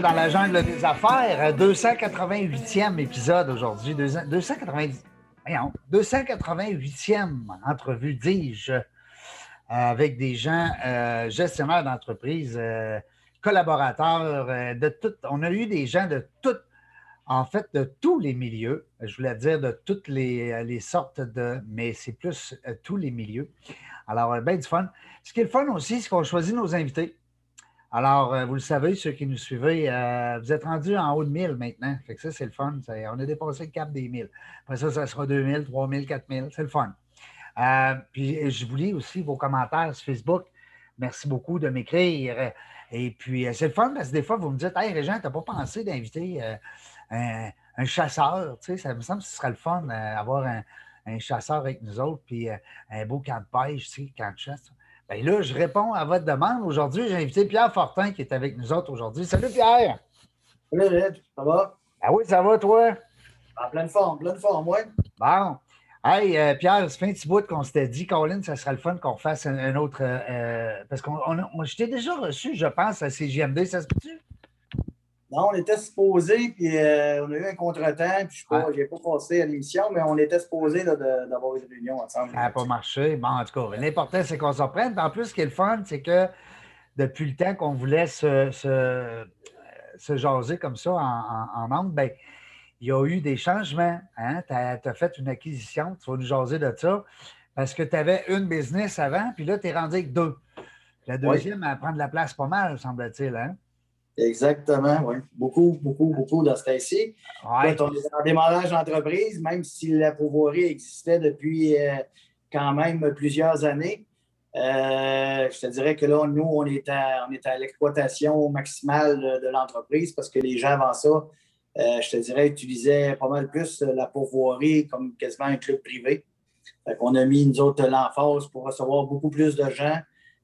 dans la jungle des affaires. 288e épisode aujourd'hui. 290, 288e entrevue, dis-je, avec des gens euh, gestionnaires d'entreprise, euh, collaborateurs, euh, de tout. On a eu des gens de toutes, en fait, de tous les milieux. Je voulais dire de toutes les, les sortes de, mais c'est plus tous les milieux. Alors, bien du fun. Ce qui est le fun aussi, c'est qu'on choisit nos invités. Alors, euh, vous le savez, ceux qui nous suivez, euh, vous êtes rendus en haut de 1000 maintenant. Fait que ça, c'est le fun. On a dépassé le cap des 1000. Après ça, ça sera 2000, 3000, 4000. C'est le fun. Euh, puis, je vous lis aussi vos commentaires sur Facebook. Merci beaucoup de m'écrire. Et puis, c'est le fun parce que des fois, vous me dites Hey, Régent, tu n'as pas pensé d'inviter un, chasseur? Tu sais, ça me semble que ce serait le fun d'avoir un, chasseur avec nous autres, puis un beau camp de pêche, tu sais, camp de chasse. Bien là, je réponds à votre demande. Aujourd'hui, j'ai invité Pierre Fortin qui est avec nous autres aujourd'hui. Salut Pierre! Salut Red, ça va? Ah oui, ça va toi? En pleine forme, pleine forme, oui. Bon. Hey, euh, Pierre, ça fait un petit bout qu'on s'était dit, Colin, ça serait le fun qu'on fasse un, autre. Euh, euh, parce que je t'ai déjà reçu, je pense, à CGMD, ça se peut-tu? Non, on était supposé, puis euh, on a eu un contretemps, puis je n'ai pas, passé à l'émission, mais on était supposé d'avoir une réunion ensemble. Ça n'a pas marché. Bon, en tout cas, l'important, c'est qu'on s'en prenne. En plus, ce qui est le fun, c'est que depuis le temps qu'on voulait se, se, jaser comme ça en, en, ben, il y a eu des changements. Hein? Tu as, fait une acquisition, tu vas nous jaser de ça, parce que tu avais une business avant, puis là, tu es rendu avec deux. La deuxième, elle prend de la place pas mal, semble-t-il. Hein? Exactement, oui. Beaucoup, beaucoup, beaucoup dans ce cas-ci. on est en démarrage d'entreprise, même si la pouvoirie existait depuis euh, quand même plusieurs années. Euh, je te dirais que là, nous, on est à l'exploitation maximale de, l'entreprise parce que les gens avant ça, euh, je te dirais, utilisaient pas mal plus la pourvoirie comme quasiment un club privé. on a mis, nous autres, l'emphase pour recevoir beaucoup plus de gens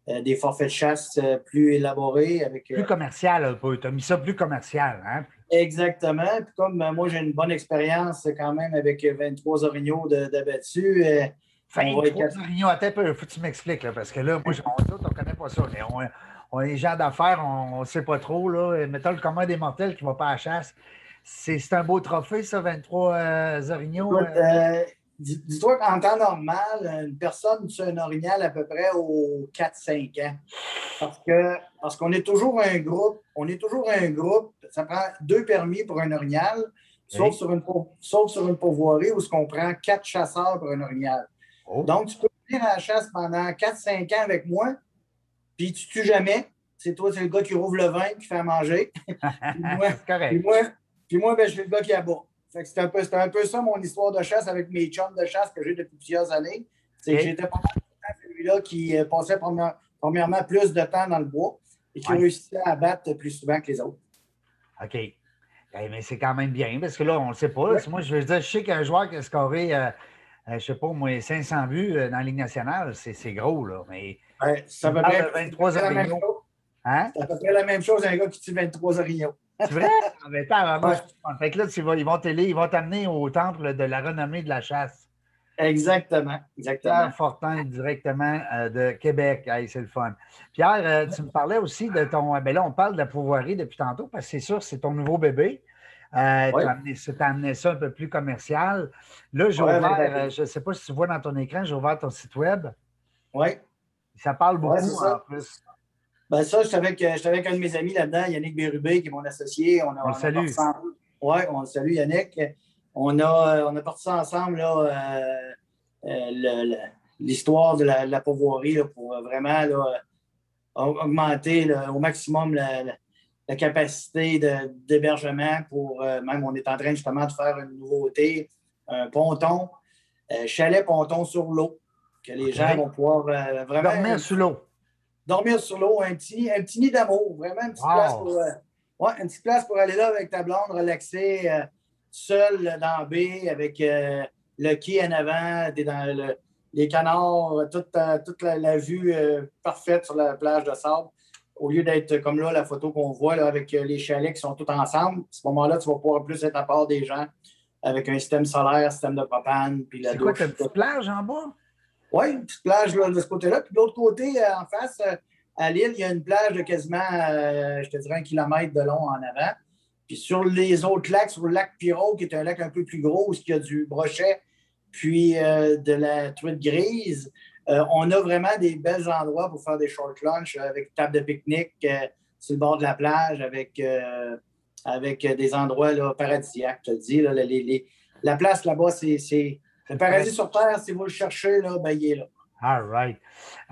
euh, des forfaits de chasse euh, plus élaborés. Avec, euh, plus commercial un peu. Tu as mis ça plus commercial. Hein? Exactement. Puis comme moi, j'ai une bonne expérience quand même avec 23 orignaux d'abattus. 23 orignaux, attends peu, faut que tu m'expliques, parce que là, moi, on ne connaît pas ça. On, on est gens d'affaires, on ne sait pas trop. Là. Mettons le commun des mortels qui ne va pas à la chasse. C'est un beau trophée, ça, 23 orignaux. Dis-toi qu'en temps normal, une personne tue un orignal à peu près aux 4-5 ans. Parce que parce qu'on est toujours un groupe, on est toujours un groupe, ça prend deux permis pour un orignal, sauf, sur, une, sauf sur une pourvoirie où on prend quatre chasseurs pour un orignal. Oh. Donc, tu peux venir à la chasse pendant 4-5 ans avec moi, puis tu tues jamais. C'est toi, c'est le gars qui rouvre le vin, qui fait à manger. puis moi, puis moi, puis moi ben, je suis le gars qui abat. C'était un, peu, un peu ça mon histoire de chasse avec mes chums de chasse que j'ai depuis plusieurs années. C'est que j'étais pas celui-là qui euh, passait premièrement plus de temps dans le bois et qui réussissait à abattre plus souvent que les autres. OK. Eh, mais c'est quand même bien parce que là, on ne le sait pas. Moi, je veux dire, je sais qu'un joueur qui a scoré, euh, euh, je ne sais pas, moi, 500 buts dans la Ligue nationale, c'est gros, là. Mais ça peu près 23 orignaux. Hein? C'est à peu près la même chose un gars qui tue 23 orignaux. C'est vrai? Fait que là, tu vas, ils vont t'amener au temple de la renommée de la chasse. Exactement. Exactement. Pierre Fortin, directement euh, de Québec. c'est le fun. Pierre, euh, tu me parlais aussi de ton. Ben là, on parle de la pouvoirie depuis tantôt parce que c'est sûr, c'est ton nouveau bébé. Euh, tu as, amené ça un peu plus commercial. Là, j'ai ouvert, euh, je ne sais pas si tu vois dans ton écran, j'ai ouvert ton site web. Oui. Ça parle beaucoup en plus. Ben ça, je suis avec, avec, un de mes amis là-dedans, Yannick Bérubé, qui est mon associé. On, a, on, le salue. Oui, on le salue, Yannick. On a, on a parti ça ensemble, là, euh, euh, l'histoire de la, la pourvoirie pour vraiment là, augmenter au maximum la, la capacité d'hébergement pour euh, même on est en train justement de faire une nouveauté, un ponton, chalet ponton sur l'eau, que les gens vont pouvoir vraiment. Dormir sur l'eau dormir sur l'eau, un petit, un petit nid d'amour, vraiment une petite, place pour, euh, ouais, une petite place pour aller là avec ta blonde, relaxer, euh, seul dans la baie, avec euh, le quai en avant, dans les canards, toute, toute la, vue parfaite sur la plage de sable. Au lieu d'être comme là, la photo qu'on voit là, avec les chalets qui sont tous ensemble, à ce moment-là, tu vas pouvoir plus être à part des gens avec un système solaire, système de propane. Puis la C'est quoi, une petite plage en bas? Oui, une petite plage là, de ce côté-là. Puis de l'autre côté, euh, en face, euh, à l'île, il y a une plage de quasiment, euh, je te dirais, un kilomètre de long en avant. Puis sur les autres lacs, sur le lac Pirot, qui est un lac un peu plus gros, où il y a du brochet, puis de la truite grise, on a vraiment des bels endroits pour faire des short lunch avec table de pique-nique sur le bord de la plage, avec, des endroits là, paradisiaques, je te dis. Là, la place là-bas, c'est le paradis sur Terre. Si vous le cherchez, là, ben, il est là. All right.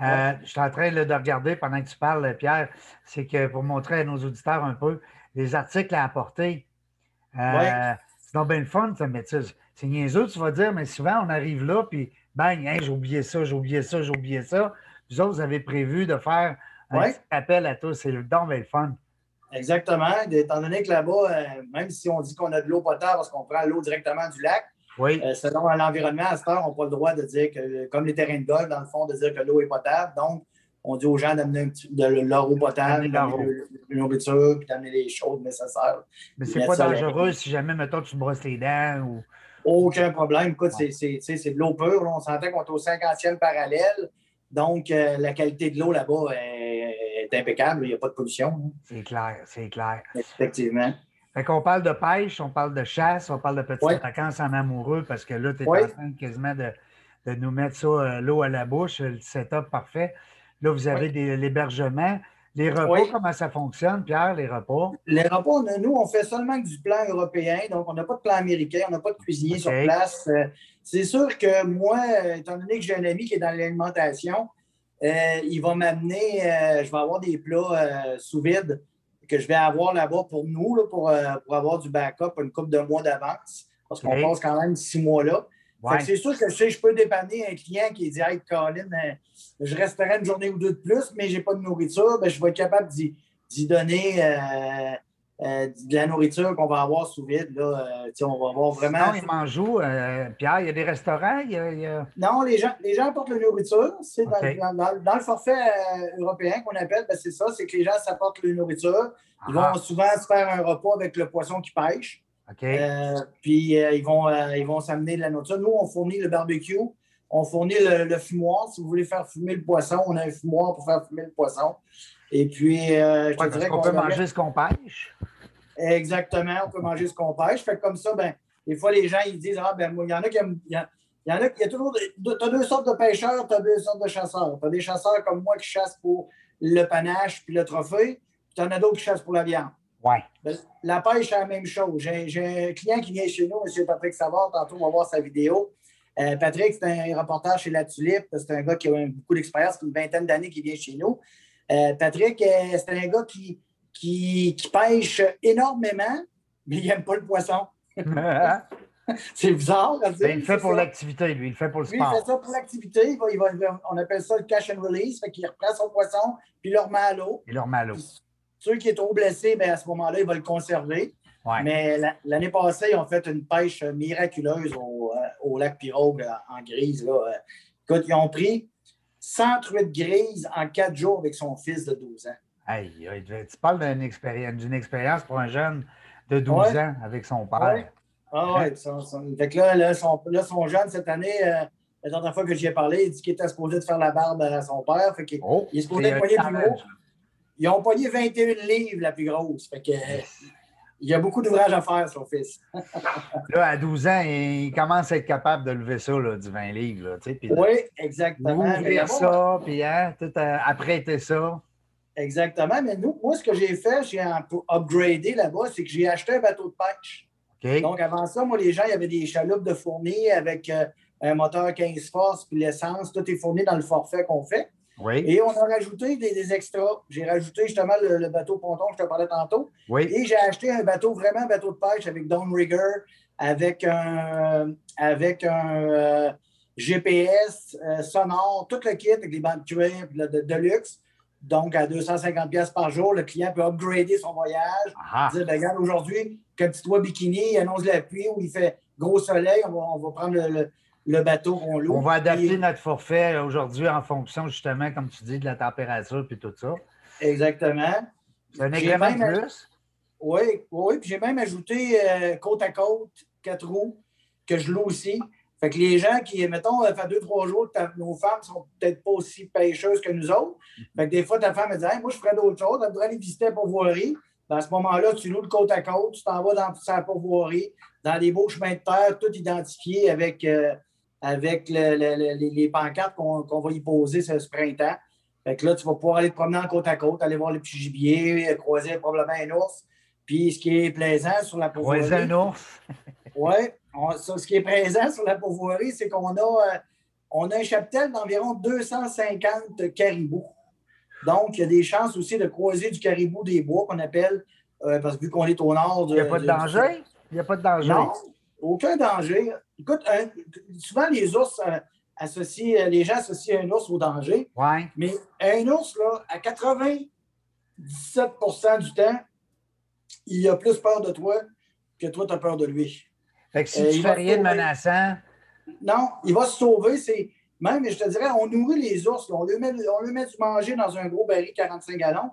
Euh, je suis en train de regarder pendant que tu parles, Pierre, c'est que pour montrer à nos auditeurs un peu les articles à apporter. Euh, c'est donc bien le fun, ça, mais c'est niaiseux, tu vas dire, mais souvent on arrive là, puis bang, j'ai oublié ça, j'ai oublié ça, j'ai oublié ça. Vous autres, vous avez prévu de faire un appel à tous. C'est donc bien le fun. Exactement. Étant donné que là-bas, euh, même si on dit qu'on a de l'eau potable parce qu'on prend l'eau directement du lac, oui. Euh, selon l'environnement, à cette heure, on n'a pas le droit de dire que, comme les terrains de golf, dans le fond, de dire que l'eau est potable. Donc, on dit aux gens d'amener de leur eau potable, d'amener nourriture, puis d'amener les choses nécessaires. Mais c'est pas dangereux si jamais, mettons, tu brosses les dents ou. Aucun problème. Écoute, c'est de l'eau pure. On sentait qu'on est au 50e parallèle. Donc, euh, la qualité de l'eau là-bas est, impeccable. Il n'y a pas de pollution. Hein. C'est clair, c'est clair. Effectivement. Fait qu'on parle de pêche, on parle de chasse, on parle de petites vacances en amoureux parce que là, tu es en train quasiment de, nous mettre ça, euh, l'eau à la bouche, le setup parfait. Là, vous avez l'hébergement. Les repas, comment ça fonctionne, Pierre, les repas? Les repas, nous, on fait seulement du plan européen, donc on n'a pas de plan américain, on n'a pas de cuisinier sur place. Euh, c'est sûr que moi, étant donné que j'ai un ami qui est dans l'alimentation, euh, il va m'amener, je vais avoir des plats sous vide que je vais avoir là-bas pour nous, pour, euh, pour, avoir du backup une couple de mois d'avance, parce qu'on passe quand même six mois là. C'est sûr que je, je peux dépanner un client qui dit Hey, Colin, euh, je resterai une journée ou deux de plus, mais je n'ai pas de nourriture. Ben, je vais être capable d'y donner euh, euh, de la nourriture qu'on va avoir sous vide. Là, euh, on va avoir vraiment. Non, ils mangent où, euh, Pierre? Il y a des restaurants? Non, les gens, les gens apportent la nourriture. C'est dans, le forfait européen qu'on appelle, ben, c'est ça, c'est que les gens s'apportent la nourriture. Ils vont souvent se faire un repas avec le poisson qui pêche. puis ils vont ils vont s'amener de la nourriture. Nous, on fournit le barbecue, on fournit le, fumoir. Si vous voulez faire fumer le poisson, on a un fumoir pour faire fumer le poisson. Et puis, euh, je te dirais qu'on peut manger ce qu'on pêche. Exactement, on peut manger ce qu'on pêche. Fait comme ça, ben, des fois, les gens ils disent Ah, ben, il y en a qui aiment. Il y, en a, il y a toujours. Tu as deux sortes de pêcheurs, tu as deux sortes de chasseurs. Tu as des chasseurs comme moi qui chassent pour le panache puis le trophée, puis tu en as d'autres qui chassent pour la viande. Ouais. Ben, la pêche, c'est la même chose. J'ai un client qui vient chez nous, M. Patrick Savard, tantôt, on va voir sa vidéo. Euh, Patrick, c'est un reporter chez La Tulipe. C'est un gars qui a beaucoup d'expérience, une vingtaine d'années qui vient chez nous. Euh, Patrick, euh, c'est un gars qui, qui, pêche énormmément, mais il n'aime pas le poisson. c'est bizarre. À dire, ben, il le fait pour l'activité, lui. Il le fait pour le sport. Lui, il fait ça pour l'activité. on appelle ça le cash and release. Fait qu'il reprend son poisson, puis il le remet à l'eau. Il le remet à l'eau. Ceux qui sont trop blessés, ben, à ce moment-là, il va le conserver. Mais l'année passée, ils ont fait une pêche miraculeuse au, euh, lac Pirogue en grise. Là. Écoute, ils ont pris 108 grises en quatre jours avec son fils de 12 ans. Hey, tu parles d'une expérience, expérience pour un jeune de 12 ans avec son père. Ah ouais, fait que là, là, son, jeune cette année, euh, la dernière fois que j'y ai parlé, il dit qu'il était supposé de faire la barbe à son père. Fait qu'il oh, il est supposé poigner plus gros. Ils ont pogné 21 livres la plus grosse. Fait que, il y a beaucoup d'ouvrages à faire, son fils. là, à 12 ans, il commence à être capable de lever ça, là, du 20 livres. Là, oui, exactement. Ouvrir ça, puis hein, tout euh, apprêter ça. Exactement. Mais nous, moi, ce que j'ai fait, j'ai upgradé là-bas, c'est que j'ai acheté un bateau de pêche. Donc, avant ça, moi, les gens, il y avait des chaloupes de fournis avec euh, un moteur 15 forces, puis l'essence. Tout est fourni dans le forfait qu'on fait. Et on a rajouté des, extras. J'ai rajouté justement le, bateau ponton que je te parlais tantôt. Et j'ai acheté un bateau, vraiment un bateau de pêche avec downrigger, avec un, avec un euh, GPS euh, sonore, tout le kit avec les bandes cuir de, luxe. Donc, à 250 pièces par jour, le client peut upgrader son voyage. Dire, ben, regarde, aujourd'hui, quand tu dois bikini, il annonce la pluie ou il fait gros soleil, on va, prendre le, le bateau qu'on loue. On va adapter notre forfait aujourd'hui en fonction, justement, comme tu dis, de la température et tout ça. Exactement. C'est un agrément de plus? Oui, oui. Puis j'ai même ajouté euh, côte à côte, quatre roues, que je loue aussi. Fait que les gens qui, mettons, ça fait deux, trois jours que nos femmes sont peut-être pas aussi pêcheuses que nous autres. Fait que des fois, ta femme, elle dit Moi, je ferais d'autres choses. Elle voudrait aller visiter la pourvoirie. Ben, à ce moment-là, tu loues le côte à côte, tu t'en vas dans sa pourvoirie, dans les beaux chemins de terre, tout identifié avec, euh, avec les, pancartes qu'on va y poser ce, printemps. Fait que là, tu vas pouvoir aller te promener en côte à côte, aller voir les petits gibiers, croiser probablement un ours. Puis ce qui est plaisant sur la pourvoirie. Croiser un ours. oui. Ce qui est présent sur la pourvoirie, c'est qu'on a, euh, on a un cheptel d'environ 250 caribous. Donc, il y a des chances aussi de croiser du caribou des bois qu'on appelle, euh, parce que vu qu'on est au nord. il n'y a pas de danger? Il n'y a pas de danger? Non, aucun danger. Écoute, souvent les ours euh, associent, les gens associent un ours au danger. Ouais. Mais un ours, là, à 97% du temps, il a plus peur de toi que toi, tu as peur de lui. Fait que si euh, tu fais rien de menaçant. Non, il va se sauver. C'est... Même, je te dirais, on nourrit les ours. On, lui met, on lui met du manger dans un gros baril 45 gallons.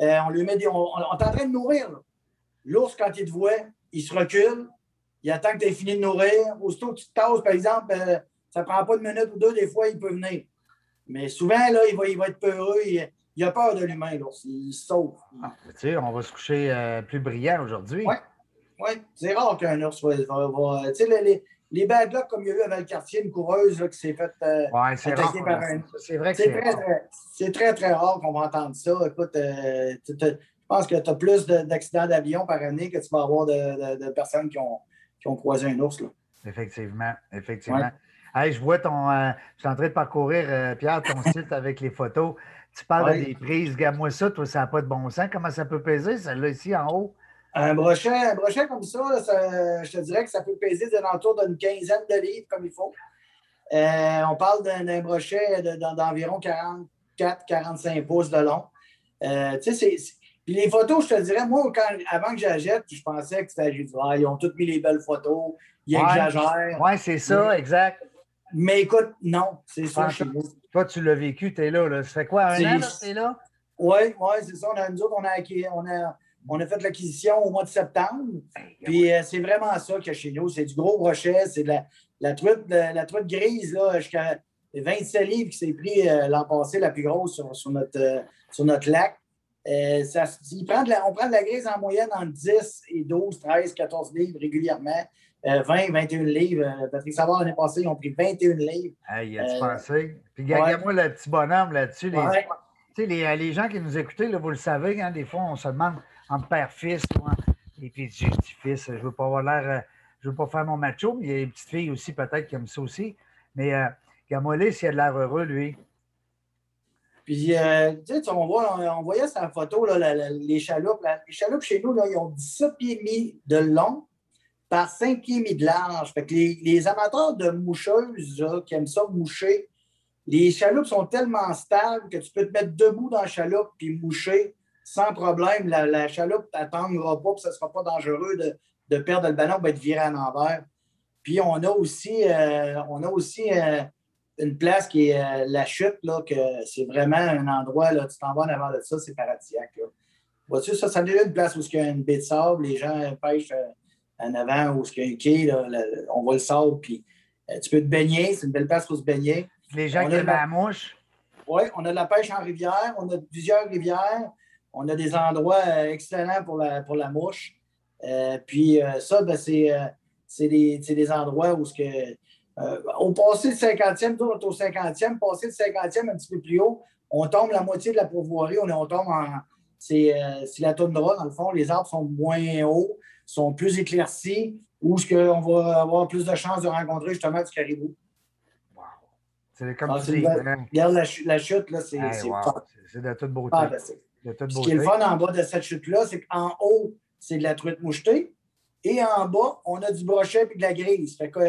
Euh, on lui met des, on, est en train de nourrir. L'ours, quand il te voit, il se recule. Il attend que tu aies fini de nourrir. Aussitôt que tu te tasses, par exemple, euh, ça ne prend pas de minute ou deux, des fois, il peut venir. Mais souvent, là, il va, il va être peureux. Il, a peur de l'humain, l'ours. Il se sauve. Ah, tu sais, on va se coucher euh, plus brillant aujourd'hui. Oui. Oui, c'est rare qu'un ours va. tu sais, les, les bad luck, comme il y a eu à Valcartier, une coureuse là, qui s'est faite euh, ouais, c'est rare, par un. C'est vrai que c'est très, très, C'est très, très rare qu'on va entendre ça. Écoute, euh, je pense que tu as plus d'accidents d'avion par année que tu vas avoir de, de, personnes qui ont, qui ont, croisé un ours. Là. Effectivement, effectivement. Hey, je vois ton. Euh, je suis en train de parcourir, euh, Pierre, ton site avec les photos. Tu parles des prises. Regarde-moi ça, toi, ça n'a pas de bon sens. Comment ça peut peser, celle-là ici en haut? Un brochet, un brochet comme ça, je te dirais que ça peut peser d'entour d'une quinzaine de livres comme il faut. Euh, on parle d'un brochet d'environ 44-45 pouces de long. Euh, puis les photos, je te dirais, moi, avant que j'achète, je pensais que c'était juste, ah, ils ont toutes mis les belles photos, ils exagèrent. Oui, c'est ça, exact. Mais écoute, non, c'est ça Toi, tu l'as vécu, tu es là, là. Ça fait quoi, un an, tu es là? Oui, oui, c'est ça. On a, nous autres, on a, on a on a fait l'acquisition au mois de septembre. Puis euh, c'est vraiment ça qu'il y a chez nous. C'est du gros brochet, c'est de la, la, truite, la, truite grise, jusqu'à 27 livres qui s'est pris euh, l'an passé, la plus grosse sur, notre, euh, sur notre lac. Ça, prend on prend de la grise en moyenne entre 10 et 12, 13, 14 livres régulièrement. 20, 21 livres. Patrick Savard, l'année passée, ils ont pris 21 livres. Hey, y a-tu pensé? Puis, regarde-moi le petit bonhomme là-dessus. Les, les, les, gens qui nous écoutaient, là, vous le savez, hein, des fois, on se demande entre père-fils. Et puis, j'ai petit fils. Je veux pas avoir l'air. Euh, je veux pas faire mon macho, mais il y a une petite fille aussi, peut-être, qui aime ça aussi. Mais euh, Gamolé, s'il a de l'air heureux, lui. Puis, euh, tu sais, on, voit, on, voyait sa photo, là, les chaloupes. les chaloupes chez nous, là, ils ont 17 pieds et demi de long par 5 pieds et demi de large. Fait que les, les amateurs de moucheuses qui aiment ça moucher, les chaloupes sont tellement stables que tu peux te mettre debout dans la chaloupe puis moucher sans problème. La, chaloupe t'attendra pas, puis ce ne sera pas dangereux de, perdre le ballon, va être viré à l'envers. Puis on a aussi, euh, on a aussi euh, une place qui est euh, la chute, là, que c'est vraiment un endroit, là, tu t'en vas en avant de ça, c'est paradisiaque. Vois-tu, ça, ça une place où il y a une baie de sable, les gens pêchent en avant, où il y a un quai, on voit le sable, puis tu peux te baigner, c'est une belle place pour se baigner. Les gens qui aiment la mouche. Oui, on a de la pêche en rivière, on a plusieurs rivières. On a des endroits euh, excellents pour la, pour la mouche. Euh, puis euh, ça, ben, c'est des, des, endroits où ce que, au passé le 50e, on est au 50e, passé le 50e un petit peu plus haut, on tombe la moitié de la pourvoirie, on, on tombe en. C'est la toundra, dans le fond. Les arbres sont moins hauts, sont plus éclaircis, où ce qu'on va avoir plus de chances de rencontrer justement du caribou. Wow! C'est comme ah, tu dis. Regarde la, la, chute, là, c'est C'est de toute beauté. Ah, ben, ce qui est le fun en bas de cette chute-là, c'est qu'en haut, c'est de la truite mouchetée. Et en bas, on a du brochet et de la grise. Fait que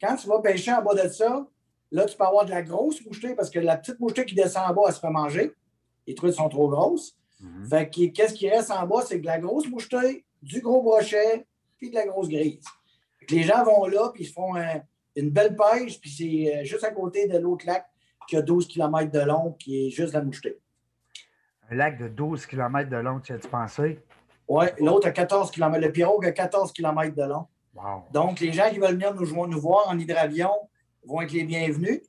quand tu vas pêcher en bas de ça, là, tu peux avoir de la grosse mouchetée parce que la petite mouchetée qui descend en bas, elle se fait manger. Les truites sont trop grosses. Mhm. Fait que qu'est-ce qui reste en bas? C'est de la grosse mouchetée, du gros brochet, puis de la grosse grise. les gens vont là, puis ils font une belle pêche, puis c'est euh, juste à côté de l'autre lac qui a 12 km de long, qui est juste la mouchetée. Un lac de 12 km de long, tu as-tu pensé? Oui, l'autre a 14 km. Le pirogue a 14 km de long. Donc, les gens qui veulent venir nous, nous voir en hydravion, vont être les bienvenus.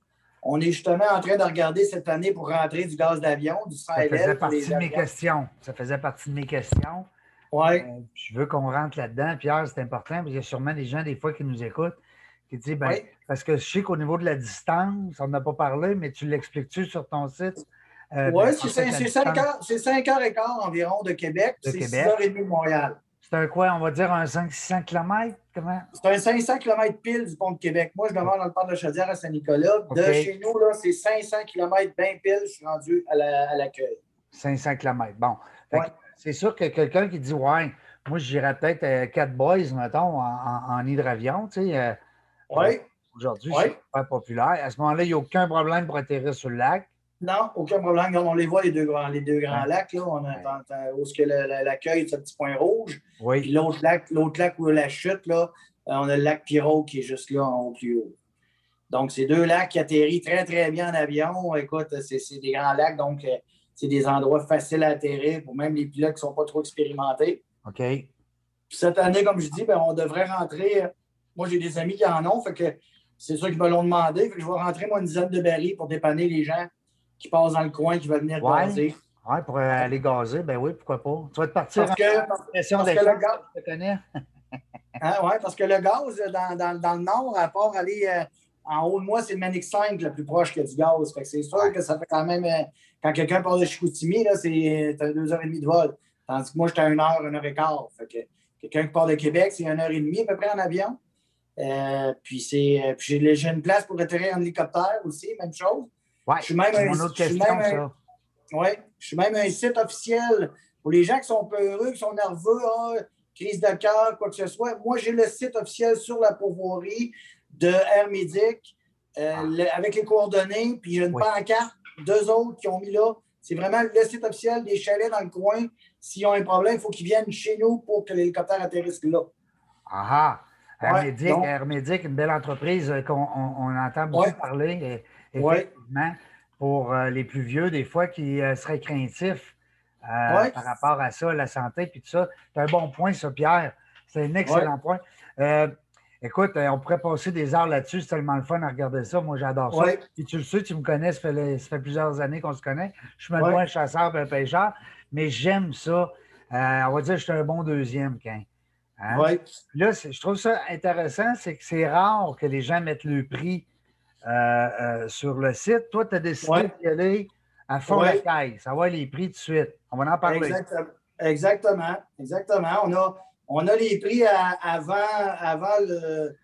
On est justement en train de regarder cette année pour rentrer du gaz d'avion, du Ça faisait partie de mes questions. Ça faisait partie de mes questions. Oui. Euh, je veux qu'on rentre là-dedans. Pierre, c'est important, parce qu'il y a sûrement des gens, des fois, qui nous écoutent, qui disent, ben, parce que je sais qu'au niveau de la distance, on n'a pas parlé, mais tu l'expliques-tu sur ton site? Euh, oui, c'est 5, heures et quart environ de Québec. C'est 6 heures et demie de Montréal. C'est un quoi? On va dire un 500-600 km? Comment? C'est un 500 km pile du pont de Québec. Moi, je demande dans le parc de Chaudière à Saint-Nicolas. De chez nous, là, c'est 500 km bien pile. Je suis rendu à l'accueil. 500 km. Bon. C'est sûr que quelqu'un qui dit Ouais, moi, j'irais peut-être euh, quatre boys, mettons, en, hydravion. Tu sais, euh, oui. Aujourd'hui, c'est pas populaire. À ce moment-là, il n'y a aucun problème pour atterrir sur le lac. Non, aucun problème. On les voit, les deux grands, les deux grands lacs. Là. On a, où est-ce que l'accueil, c'est un petit point rouge. Oui. Puis l'autre lac, l'autre lac où la chute, là, euh, on a le lac Pirot qui est juste là en haut plus haut. Donc, c'est deux lacs qui atterrissent très, très bien en avion. Écoute, c'est des grands lacs, donc euh, c'est des endroits faciles à atterrir pour même les pilotes qui ne sont pas trop expérimentés. OK. Puis cette année, comme je dis, ben, on devrait rentrer. Moi, j'ai des amis qui en ont, fait que c'est ça qu'ils me l'ont demandé. Fait que je vais rentrer, moi, une dizaine de barils pour dépanner les gens qui passent dans le coin, qui veulent venir gazer. Oui, pour aller gazer, ben oui, pourquoi pas. Tu vas te partir parce que, parce, que le gaz, je te connais. hein, oui, parce que le gaz, dans, dans, dans, le nord, à part aller euh, en haut de moi, c'est le Manic 5 le plus proche que du gaz. Fait que c'est sûr que ça fait quand même. Euh, quand quelqu'un part de Chicoutimi, là, c'est deux heures et demie de vol. Tandis que moi, j'étais à une heure, une heure et quart. Fait que quelqu'un qui part de Québec, c'est une heure et demie à peu près en avion. Euh, puis c'est, puis j'ai une place pour atterrir en hélicoptère aussi, même chose. Ouais, je suis même un, autre question, ça. Ouais, je suis même un site officiel pour les gens qui sont peureux, qui sont nerveux, ah, crise de cœur, quoi que ce soit. Moi, j'ai le site officiel sur la pourvoirie de Air Médic euh, ah. avec les coordonnées, puis j'ai une pancarte, deux autres qui ont mis là. C'est vraiment le site officiel des chalets dans le coin. S'ils ont un problème, il faut qu'ils viennent chez nous pour que l'hélicoptère atterrisse là. Ah Air Médic, une belle entreprise qu'on on, entend beaucoup parler. Effectivement, pour euh, les plus vieux, des fois, qui euh, seraient craintifs euh, par rapport à ça, la santé, puis tout ça. C'est un bon point, ça, Pierre. C'est un excellent point. écoute, on pourrait passer des heures là-dessus. C'est tellement le fun à regarder ça. Moi, j'adore ça. Puis tu le sais, tu me connais, ça fait, plusieurs années qu'on se connaît. Je suis même un chasseur et un pêcheur, mais j'aime ça. on va dire que je suis un bon deuxième, quand. Hein? Là, je trouve ça intéressant, c'est que c'est rare que les gens mettent le prix euh, euh, sur le site. Toi, tu as décidé d'y aller à fond la caisse, savoir les prix tout de suite. On va en parler. Exactement. Exactement. On a, on a les prix avant, avant le,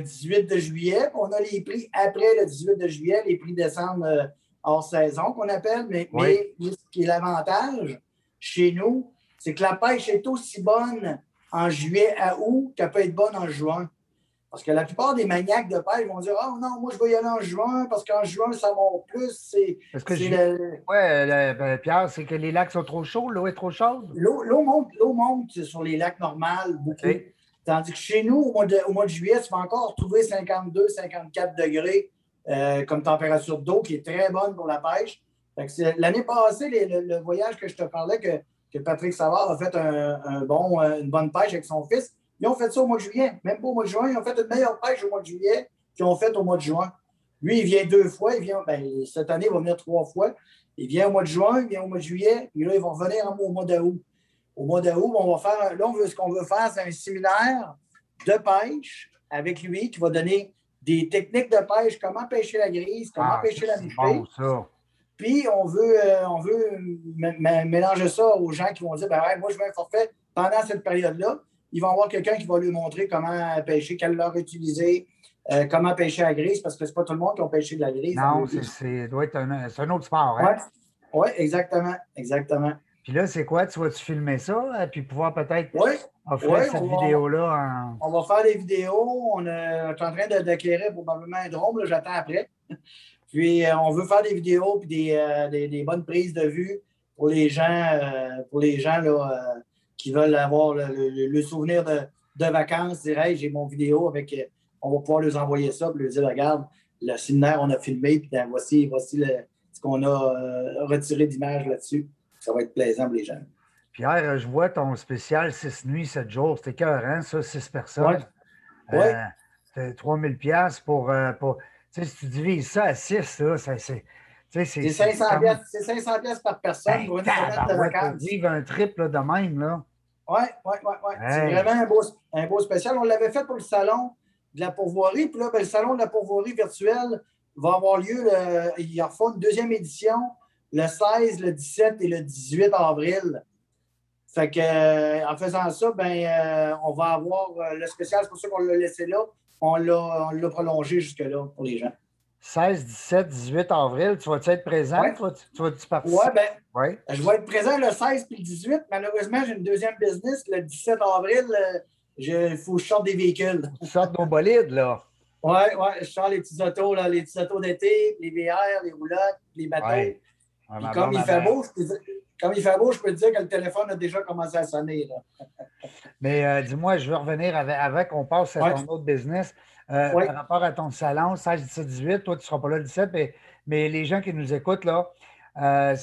18 de juillet, on a les prix après le 18 de juillet, les prix décembre euh, hors saison qu'on appelle. Mais, mais ce qui est l'avantage chez nous, c'est que la pêche est aussi bonne en juillet à août qu'elle peut être bonne en juin. Parce que la plupart des maniaques de pêche vont dire oh, non, moi je vais y aller en juin parce qu'en juin, ça monte plus. C'est, le... ouais, ben, Pierre, c'est que les lacs sont trop chauds, l'eau est trop chaude. L'eau, monte, l'eau monte sur les lacs normaux beaucoup. Tandis que chez nous, au mois, de, au mois de juillet, tu vas encore retrouver 52, 54 degrés euh, comme température d'eau qui est très bonne pour la pêche. l'année passée, le, voyage que je te parlais, que, que Patrick Savard a fait un, bon, euh, une bonne pêche avec son fils, ils ont fait ça au mois de juillet. Même pas au mois de juin. Ils ont fait une meilleure pêche au mois de juillet qu'ils ont fait au mois de juin. Lui, il vient deux fois. Il vient, ben, cette année, il va venir trois fois. Il vient au mois de juin, il vient au mois de juillet, puis là, ils vont revenir au mois d'août. Au mois d'août, on va faire. Là, on veut, ce qu'on veut faire, c'est un séminaire de pêche avec lui qui va donner des techniques de pêche, comment pêcher la grise, comment ah, pêcher la mouchée. Puis on veut, euh, on veut mélanger ça aux gens qui vont dire ben, moi, je veux un forfait pendant cette période-là ils vont avoir quelqu'un qui va lui montrer comment pêcher, quelle leurre utiliser, euh, comment pêcher à la grise, parce que ce n'est pas tout le monde qui a pêché de la grise. Non, c'est doit être un, un, autre sport. Hein? Oui, ouais, exactement. Exactement. Puis là, c'est quoi? Tu vas-tu filmer ça? Euh, puis pouvoir peut-être ouais, offrir cette vidéo-là? On va faire des vidéos. On, est en train d'acquérir probablement un drone. J'attends après. puis euh, on veut faire des vidéos puis des, des, des, bonnes prises de vue pour les gens, pour les gens là, qui veulent avoir le, souvenir de, vacances, dire j'ai mon vidéo avec. Euh, on va pouvoir leur envoyer ça et leur dire regarde, le séminaire, on a filmé, puis ben, voici, voici ce qu'on a euh, retiré d'images là-dessus. Ça va être plaisant pour les gens. Pierre, je vois ton spécial 6 nuits, 7 jours. C'était hein, ça, 6 personnes. Oui. Euh, 3000 pièces pour, pour sais, si tu divises ça à 6, ça, c'est. C'est 500, comme... pièces par personne ben, pour une semaine de vacances. vivre un triple de même, là. Oui, oui, oui. Ouais. C'est vraiment un beau, un beau spécial. On l'avait fait pour le salon de la pourvoirie. Puis là, ben, le salon de la pourvoirie virtuelle va avoir lieu. Le, il y a une deuxième édition le 16, le 17 et le 18 avril. Fait que, euh, en faisant ça, ben, euh, on va avoir euh, le spécial. C'est pour ça qu'on l'a laissé là. On l'a prolongé jusque-là pour les gens. 16, 17, 18 avril, tu vas-tu être présent? Tu vas-tu participer? Oui, ben, ouais. je vais être présent le 16 puis le 18. Malheureusement, j'ai une deuxième business. Le 17 avril, il faut que je sorte des véhicules. Tu sortes nos bolides, là. Oui, oui, je sors les petits autos, là, les petits autos d'été, les VR, les roulottes, les bateaux comme, il fait beau, je peux comme il fait beau, je peux te dire que le téléphone a déjà commencé à sonner. Mais euh, dis-moi, je veux revenir avec, qu'on passe à ton autre business. Euh, par rapport à ton salon, 16, 17, 18, toi, tu ne seras pas là le 17, mais, les gens qui nous écoutent, là, euh,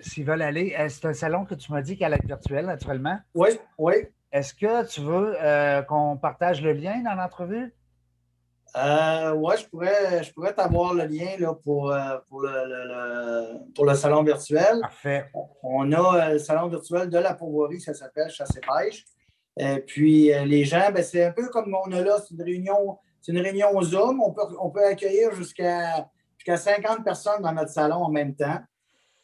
s'ils veulent aller, c'est un salon que tu m'as dit qu'elle est virtuel, naturellement. Oui, oui. Est-ce que tu veux qu'on partage le lien dans l'entrevue? Euh, oui, je pourrais, je pourrais t'avoir le lien là, pour, euh, pour, le, pour le salon virtuel. Parfait. On a euh, le salon virtuel de la pourvoirie, ça s'appelle Chasse et Pêche. Et puis, euh, les gens, ben, c'est un peu comme on a là, c'est une réunion, c'est une réunion Zoom. On peut, on peut accueillir jusqu'à jusqu'à 50 personnes dans notre salon en même temps.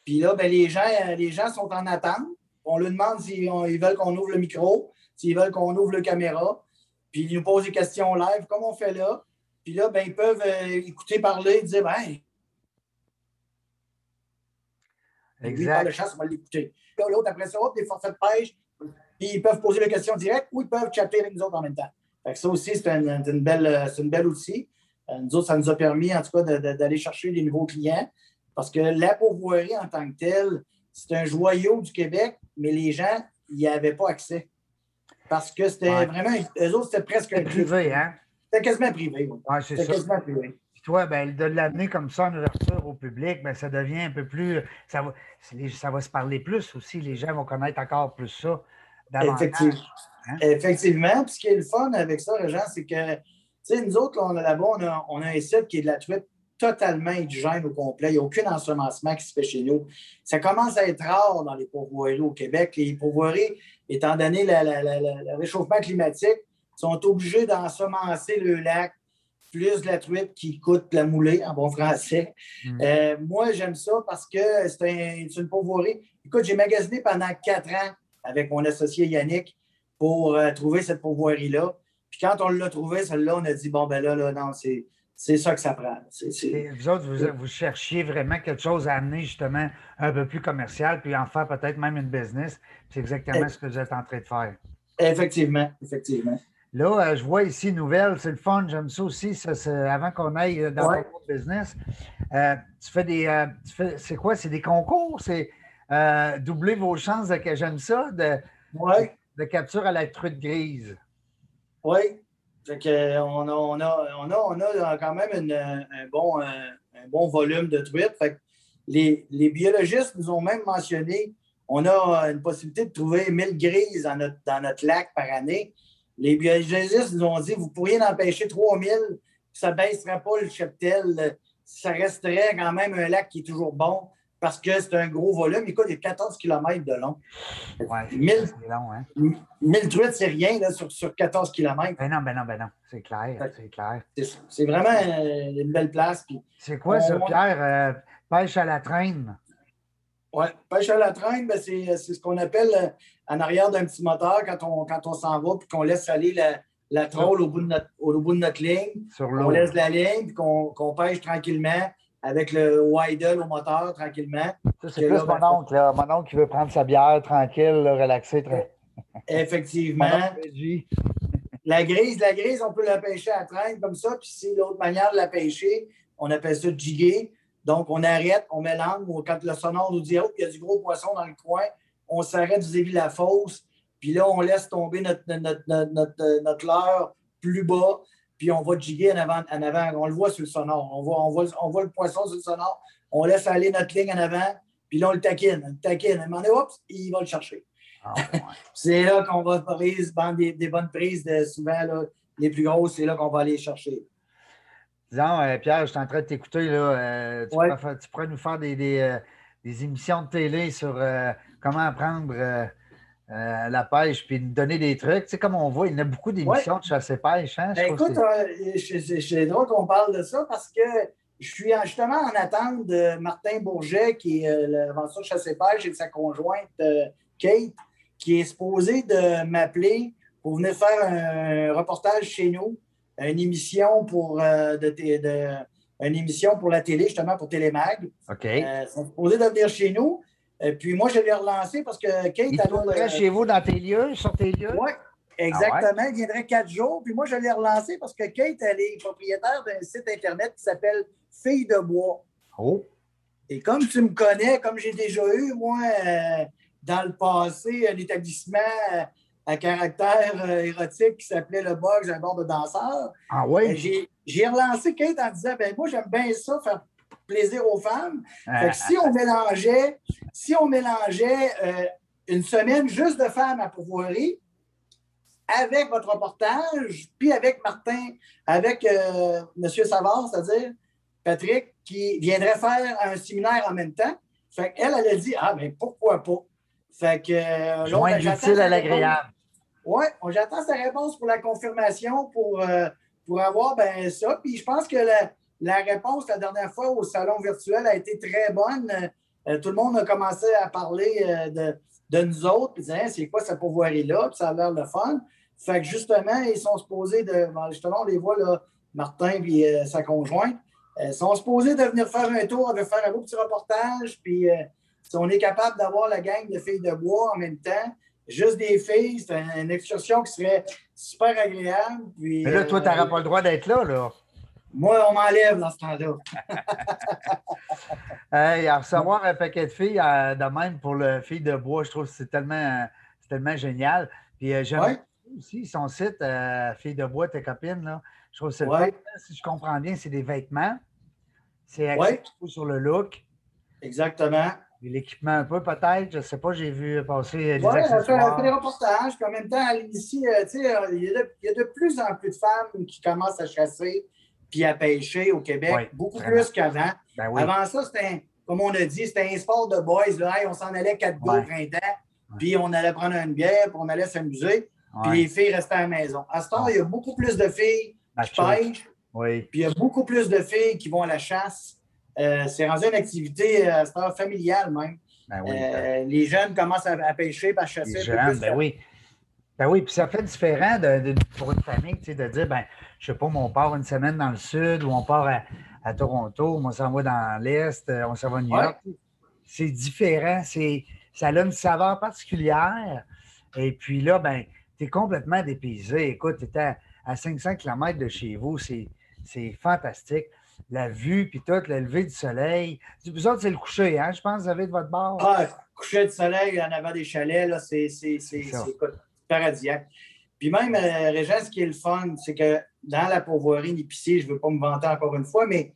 Puis là, ben, les, gens, les gens sont en attente. On leur demande s'ils veulent qu'on ouvre le micro, s'ils veulent qu'on ouvre la caméra. Puis ils nous posent des questions live, comme on fait là. Puis là, ben, ils peuvent euh, écouter parler, dire, ben, exact. le chasse, on va l'écouter. L'autre, après ça, des forfaits de pêche, puis ils peuvent poser des questions directes ou ils peuvent chatter avec nous autres en même temps. Fait ça aussi, c'est une, une, belle, une belle outil. Euh, nous autres, ça nous a permis, en tout cas, d'aller chercher des nouveaux clients parce que la pourvoirie en tant que telle, c'est un joyau du Québec, mais les gens n'y avaient pas accès. Parce que c'était vraiment, eux autres, c'était presque un privé, hein? C'est quasiment privé. Oui, c'est ça. quasiment privé. toi, ben, de l'amener comme ça en ouverture au public, ben, ça devient un peu plus. Ça va, ça va se parler plus aussi. Les gens vont connaître encore plus ça. Effectivement. Hein? Effectivement. Puis ce qui est le fun avec ça, Régent, c'est que, tu sais, nous autres, là-bas, on a, on a un site qui est de la truite totalement indigène au complet. Il n'y a aucun ensemencement qui se fait chez nous. Ça commence à être rare dans les pourvoiries au Québec. Les pourvoiries, étant donné le réchauffement climatique, sont obligés d'ensemencer le lac, plus de la truite qui coûte la moulée en bon français. Hmm. Euh, moi, j'aime ça parce que c'est une pourvoirie. Écoute, j'ai magasiné pendant quatre ans avec mon associé Yannick pour euh, trouver cette pourvoirie-là. Puis quand on l'a trouvé, celle-là, on a dit bon, ben là, là non, c'est. C'est ça que ça prend. Vous autres, vous, vous, cherchiez vraiment quelque chose à amener justement un peu plus commercial, puis en faire peut-être même une business. C'est exactement ce que vous êtes en train de faire. Effectivement, effectivement. Là, euh, je vois ici nouvelle, c'est le fun, j'aime ça aussi, ça, avant qu'on aille euh, dans ouais. business. Euh, tu fais des. c'est quoi? C'est des concours? C'est doubler vos chances de que j'aime ça, de, de, capture à la truite grise. Oui. on, a, on, a, on, a, quand même un, bon, un, bon volume de truites. les, les biologistes nous ont même mentionné on a une possibilité de trouver 1000 grises dans notre, dans notre lac par année. Les biologistes nous ont dit vous pourriez en pêcher 3000, ça ne baisserait pas le cheptel. Ça resterait quand même un lac qui est toujours bon parce que c'est un gros volume. Écoute, il y a 14 km de long. Oui, 1000, long, hein? 1000 truites, c'est rien là, sur, sur 14 km. Ben non, ben non, ben non. C'est clair. C'est clair. C'est vraiment une belle place. C'est quoi ça, Pierre? Euh, pêche à la traîne? Oui, pêche à la traîne, ben c'est ce qu'on appelle euh, en arrière d'un petit moteur quand on, quand on s'en va, puis qu'on laisse aller la, la troll au bout de notre, au bout de notre ligne. on laisse la ligne, puis qu'on pêche tranquillement avec le Widle au moteur tranquillement. C'est plus mon oncle, là. Mon oncle qui veut prendre sa bière tranquille, relaxer. Effectivement. la grise, la grise, on peut la pêcher à traîne comme ça, puis si l'autre manière de la pêcher, on appelle ça jiguer. Donc, on arrête, on met l'angle. Quand le sonore nous dit, oh, il y a du gros poisson dans le coin, on s'arrête vis-à-vis la fosse. Puis là, on laisse tomber notre, notre, notre, notre, leurre plus bas. Puis on va jiguer en avant, en avant. On le voit sur le sonore. On voit, on, voit, on voit le poisson sur le sonore. On laisse aller notre ligne en avant. Puis là, on le taquine. On le taquine. À un moment donné, oups, il va le chercher. Ah, c'est là qu'on va des, des, bonnes prises. De, souvent, là, les plus grosses, c'est là qu'on va aller chercher. Disons, euh, Pierre, je suis en train de t'écouter. là. tu, pourrais nous faire des, émissions de télé sur comment apprendre la pêche puis nous donner des trucs. Tu sais, comme on voit, il y a beaucoup d'émissions de chasse et pêche. Hein? Ben, écoute, c'est drôle qu'on parle de ça parce que je suis justement en attente de Martin Bourget, qui est euh, l'aventure chasse et pêche, et de sa conjointe euh, Kate, qui est supposé de m'appeler pour venir faire un reportage chez nous, une émission pour, euh, de, une émission pour la télé, justement pour Télémag. OK. ils sont supposés de venir chez nous. Et puis moi, je l'ai relancé parce que Kate. Il viendrait chez vous dans tes lieux, sur tes lieux? Oui, exactement. Il viendrait quatre jours. Puis moi, je l'ai relancé parce que Kate, elle est propriétaire d'un site Internet qui s'appelle fille de bois. Oh. Et comme tu me connais, comme j'ai déjà eu, moi, euh, dans le passé, un établissement euh, à caractère euh, érotique qui s'appelait le Box, un bord de danseur. Ah oui? j'ai relancé Kate en disant ben moi, j'aime bien ça, faire plaisir aux femmes. Fait que si on mélangeait, si on mélangeait une semaine juste de femmes à pourvoirie, avec votre reportage, puis avec Martin, avec M. Savard, c'est-à-dire, Patrick, qui viendrait faire un séminaire en même temps. Fait qu'elle, elle a dit Ah, mais pourquoi pas? Fait que. Euh, Joindre l'utile à l'agréable. Oui, j'attends sa réponse pour la confirmation pour, euh, pour avoir ben, ça. Puis je pense que la, réponse la dernière fois au salon virtuel a été très bonne. Euh, tout le monde a commencé à parler de, de, nous autres, puis disait c'est quoi cette pourvoirie-là, puis ça a l'air le fun. Fait que justement, ils sont supposés de. justement, on les voit, là, Martin et sa conjointe. Ils euh, sont supposés de venir faire un tour, de faire un beau petit reportage, puis euh, si on est capable d'avoir la gang de filles de bois en même temps, juste des filles, c'est une excursion qui serait super agréable. Puis, Mais là, toi, tu n'auras euh, pas le droit d'être là, là. Moi, on m'enlève dans ce temps-là. hey, à recevoir un paquet de filles de même pour le fille de bois, je trouve que c'est tellement, tellement génial. Puis j'aime aussi son site, Fille de bois, tes copines, là. Je trouve que c'est si je comprends bien, c'est des vêtements. C'est axé sur le look. Exactement. L'équipement un peu, peut-être. Je ne sais pas, j'ai vu passer des Oui, on fait des reportages. en même temps, ici, euh, euh, il y, a de plus en plus de femmes qui commencent à chasser puis à pêcher au Québec, beaucoup plus qu'avant. Ben Avant ça, c'était, comme on a dit, c'était un sport de boys. Là. on s'en allait quatre gars au printemps, puis on allait prendre une bière, puis on allait s'amuser, puis les filles restaient à la maison. À ce temps, il y a beaucoup plus de filles pêche. Oui. Puis il y a beaucoup plus de filles qui vont à la chasse. Euh, c'est rendu une activité euh, à familiale même. Ben euh, les jeunes commencent à, pêcher, à chasser. Les jeunes, ben oui. Ben oui, puis ça fait différent de, pour une famille, tu sais, de dire, ben, je sais pas, on part une semaine dans le sud ou on part à, Toronto, on s'en va dans l'Est, on s'en va à New York. C'est différent, c'est, ça a une saveur particulière. Et puis là, ben, tu es complètement dépaysé. Écoute, tu étais à 500 km de chez vous. C'est fantastique. La vue, puis tout, le lever du soleil. Vous autres, c'est le coucher, hein? Je pense que vous avez de votre bord. Ah, coucher de soleil en avant des chalets, là, c'est paradisiaque. Puis même, euh, ce qui est le fun, c'est que dans la pourvoirie d'épicier, je ne veux pas me vanter encore une fois, mais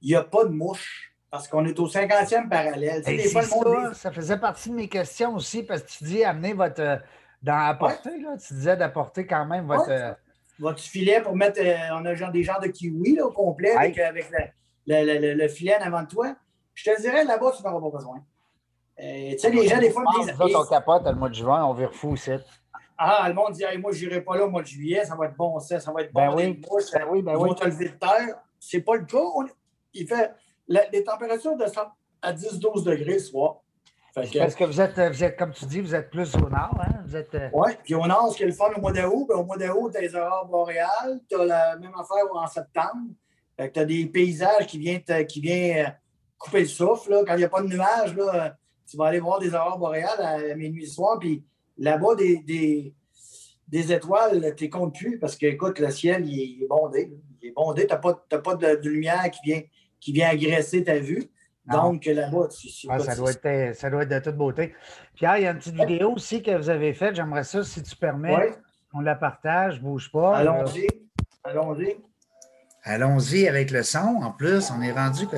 il n'y a pas de mouche parce qu'on est au 50e parallèle. ça, ça faisait partie de mes questions aussi parce que tu dis amener votre. Euh, dans apporter, là, tu disais d'apporter quand même votre. Euh, votre filet pour mettre. Euh, on a genre des genres de kiwi là, au complet avec, le, filet en avant de toi. Je te dirais, là-bas, tu n'en auras pas besoin. Tu sais, les gens, des fois, me disent. Nous on capote le mois de juin, on vire fou aussi. Ah, le monde dit, moi, je n'irai pas là au mois de juillet, ça va être bon, ça, ça va être ben bon. Ben oui, ben oui, ben oui. te lever de terre. C'est pas le cas. il fait. les températures descendent à 10-12 degrés ce soir. Parce que vous êtes, vous êtes, comme tu dis, vous êtes plus au nord, hein? Vous êtes... Euh, Oui, puis au nord, ce qui est le fun au mois d'août, ben, au mois d'août, tu as les aurores boréales, tu as la même affaire en septembre. tu as des paysages qui viennent, qui viennent euh, couper le souffle. Là. Quand il n'y a pas de nuages, là, tu vas aller voir des aurores boréales à, minuit soir, puis là-bas, des, des, des, étoiles, tu les comptes plus parce que, écoute, le ciel, il est, bondé. Il est bondé. Tu n'as pas, pas de, de, lumière qui vient, qui vient agresser ta vue. Donc, là-bas, ah, ça, doit être, ça doit être de toute beauté. Pierre, il y a une petite vidéo aussi que vous avez faite. J'aimerais ça, si tu permets, on la partage, bouge pas. Allons-y. Allons-y. Allons-y avec le son. En plus, on est rendu que.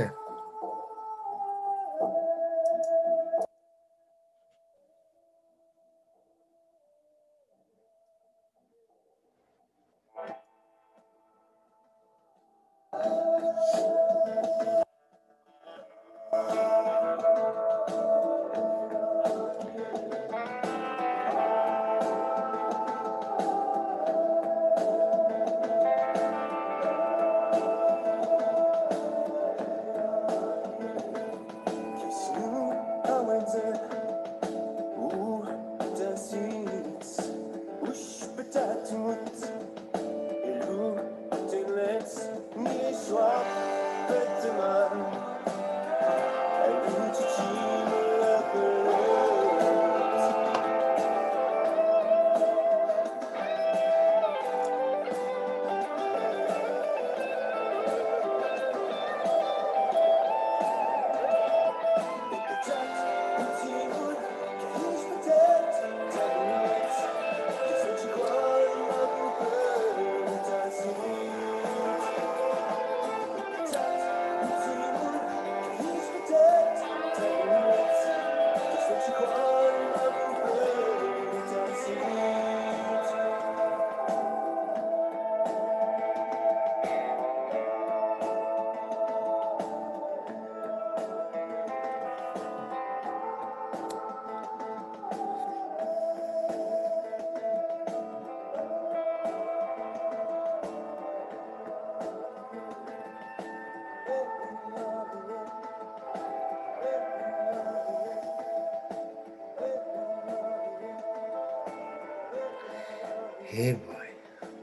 Eh boy.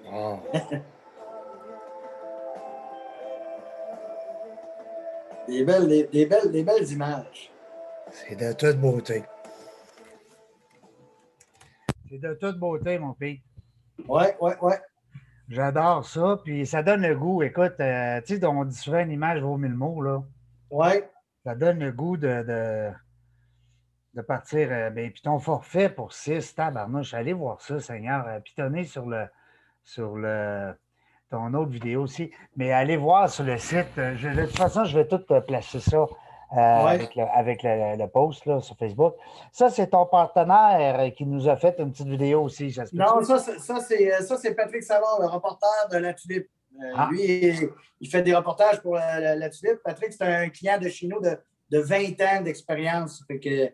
Wow. des, belles, des, belles, des belles images. C'est de toute beauté. C'est de toute beauté, mon pays. Ouais, ouais, ouais. J'adore ça. Puis ça donne le goût. Écoute, euh, tu sais, on dit souvent une image vaut mille mots, là. Ouais. Ça donne le goût de, de, partir. Euh, ben, puis ton forfait pour 6, tabarnouche, allez voir ça, Seigneur. Euh, pitonner sur le sur le ton autre vidéo aussi. Mais allez voir sur le site. de toute façon, je vais tout placer ça euh, avec, le, post sur Facebook. Ça, c'est ton partenaire qui nous a fait une petite vidéo aussi. Non, ça, c'est Patrick Savard, le reporter de La Tulipe. Euh, ah. Lui, il, fait des reportages pour la, Tulipe. Patrick, c'est un client de chez nous de, 20 ans d'expérience. Euh,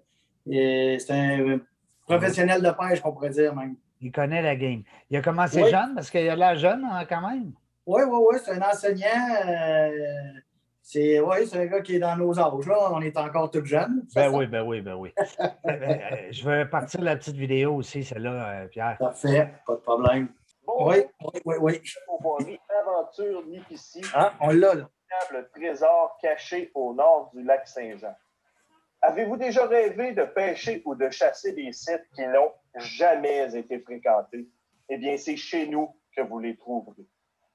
c'est un professionnel de pêche, qu'on pourrait dire même. Il connaît la game. Il a commencé jeune parce qu'il a l'air jeune hein, quand même. Oui, oui, oui. C'est un enseignant. C'est oui, c'est un gars qui est dans nos âges. Là. On est encore tout jeunes. Ben oui, ben oui, ben oui. Ben, ben, euh, je vais partir de la petite vidéo aussi, celle-là, euh, Pierre. Parfait, pas de problème. oui, oui, oui, oui. Pourvoirie Aventure. Ah, on l'a, là. Le trésor caché au nord du lac Saint-Jean. Avez-vous déjà rêvé de pêcher ou de chasser des sites qui n'ont jamais été fréquentés? Eh bien, c'est chez nous que vous les trouverez.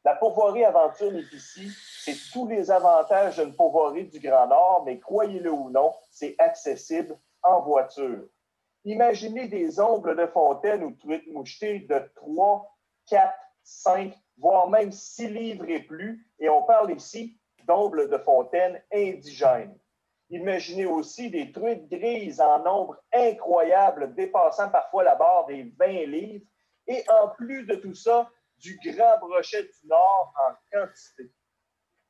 La pourvoirie Aventure Lépicie, c'est tous les avantages d'une pourvoirie du Grand Nord, mais croyez-le ou non, c'est accessible en voiture. Imaginez des ombres de fontaine ou truites mouchetées de 3, 4, 5, voire même 6 livres et plus, et on parle ici d'ombles de fontaine indigènes. Imaginez aussi des truites grises en nombre incroyable, dépassant parfois la barre des 20 livres. Et en plus de tout ça, du Grand Brochet du Nord en quantité.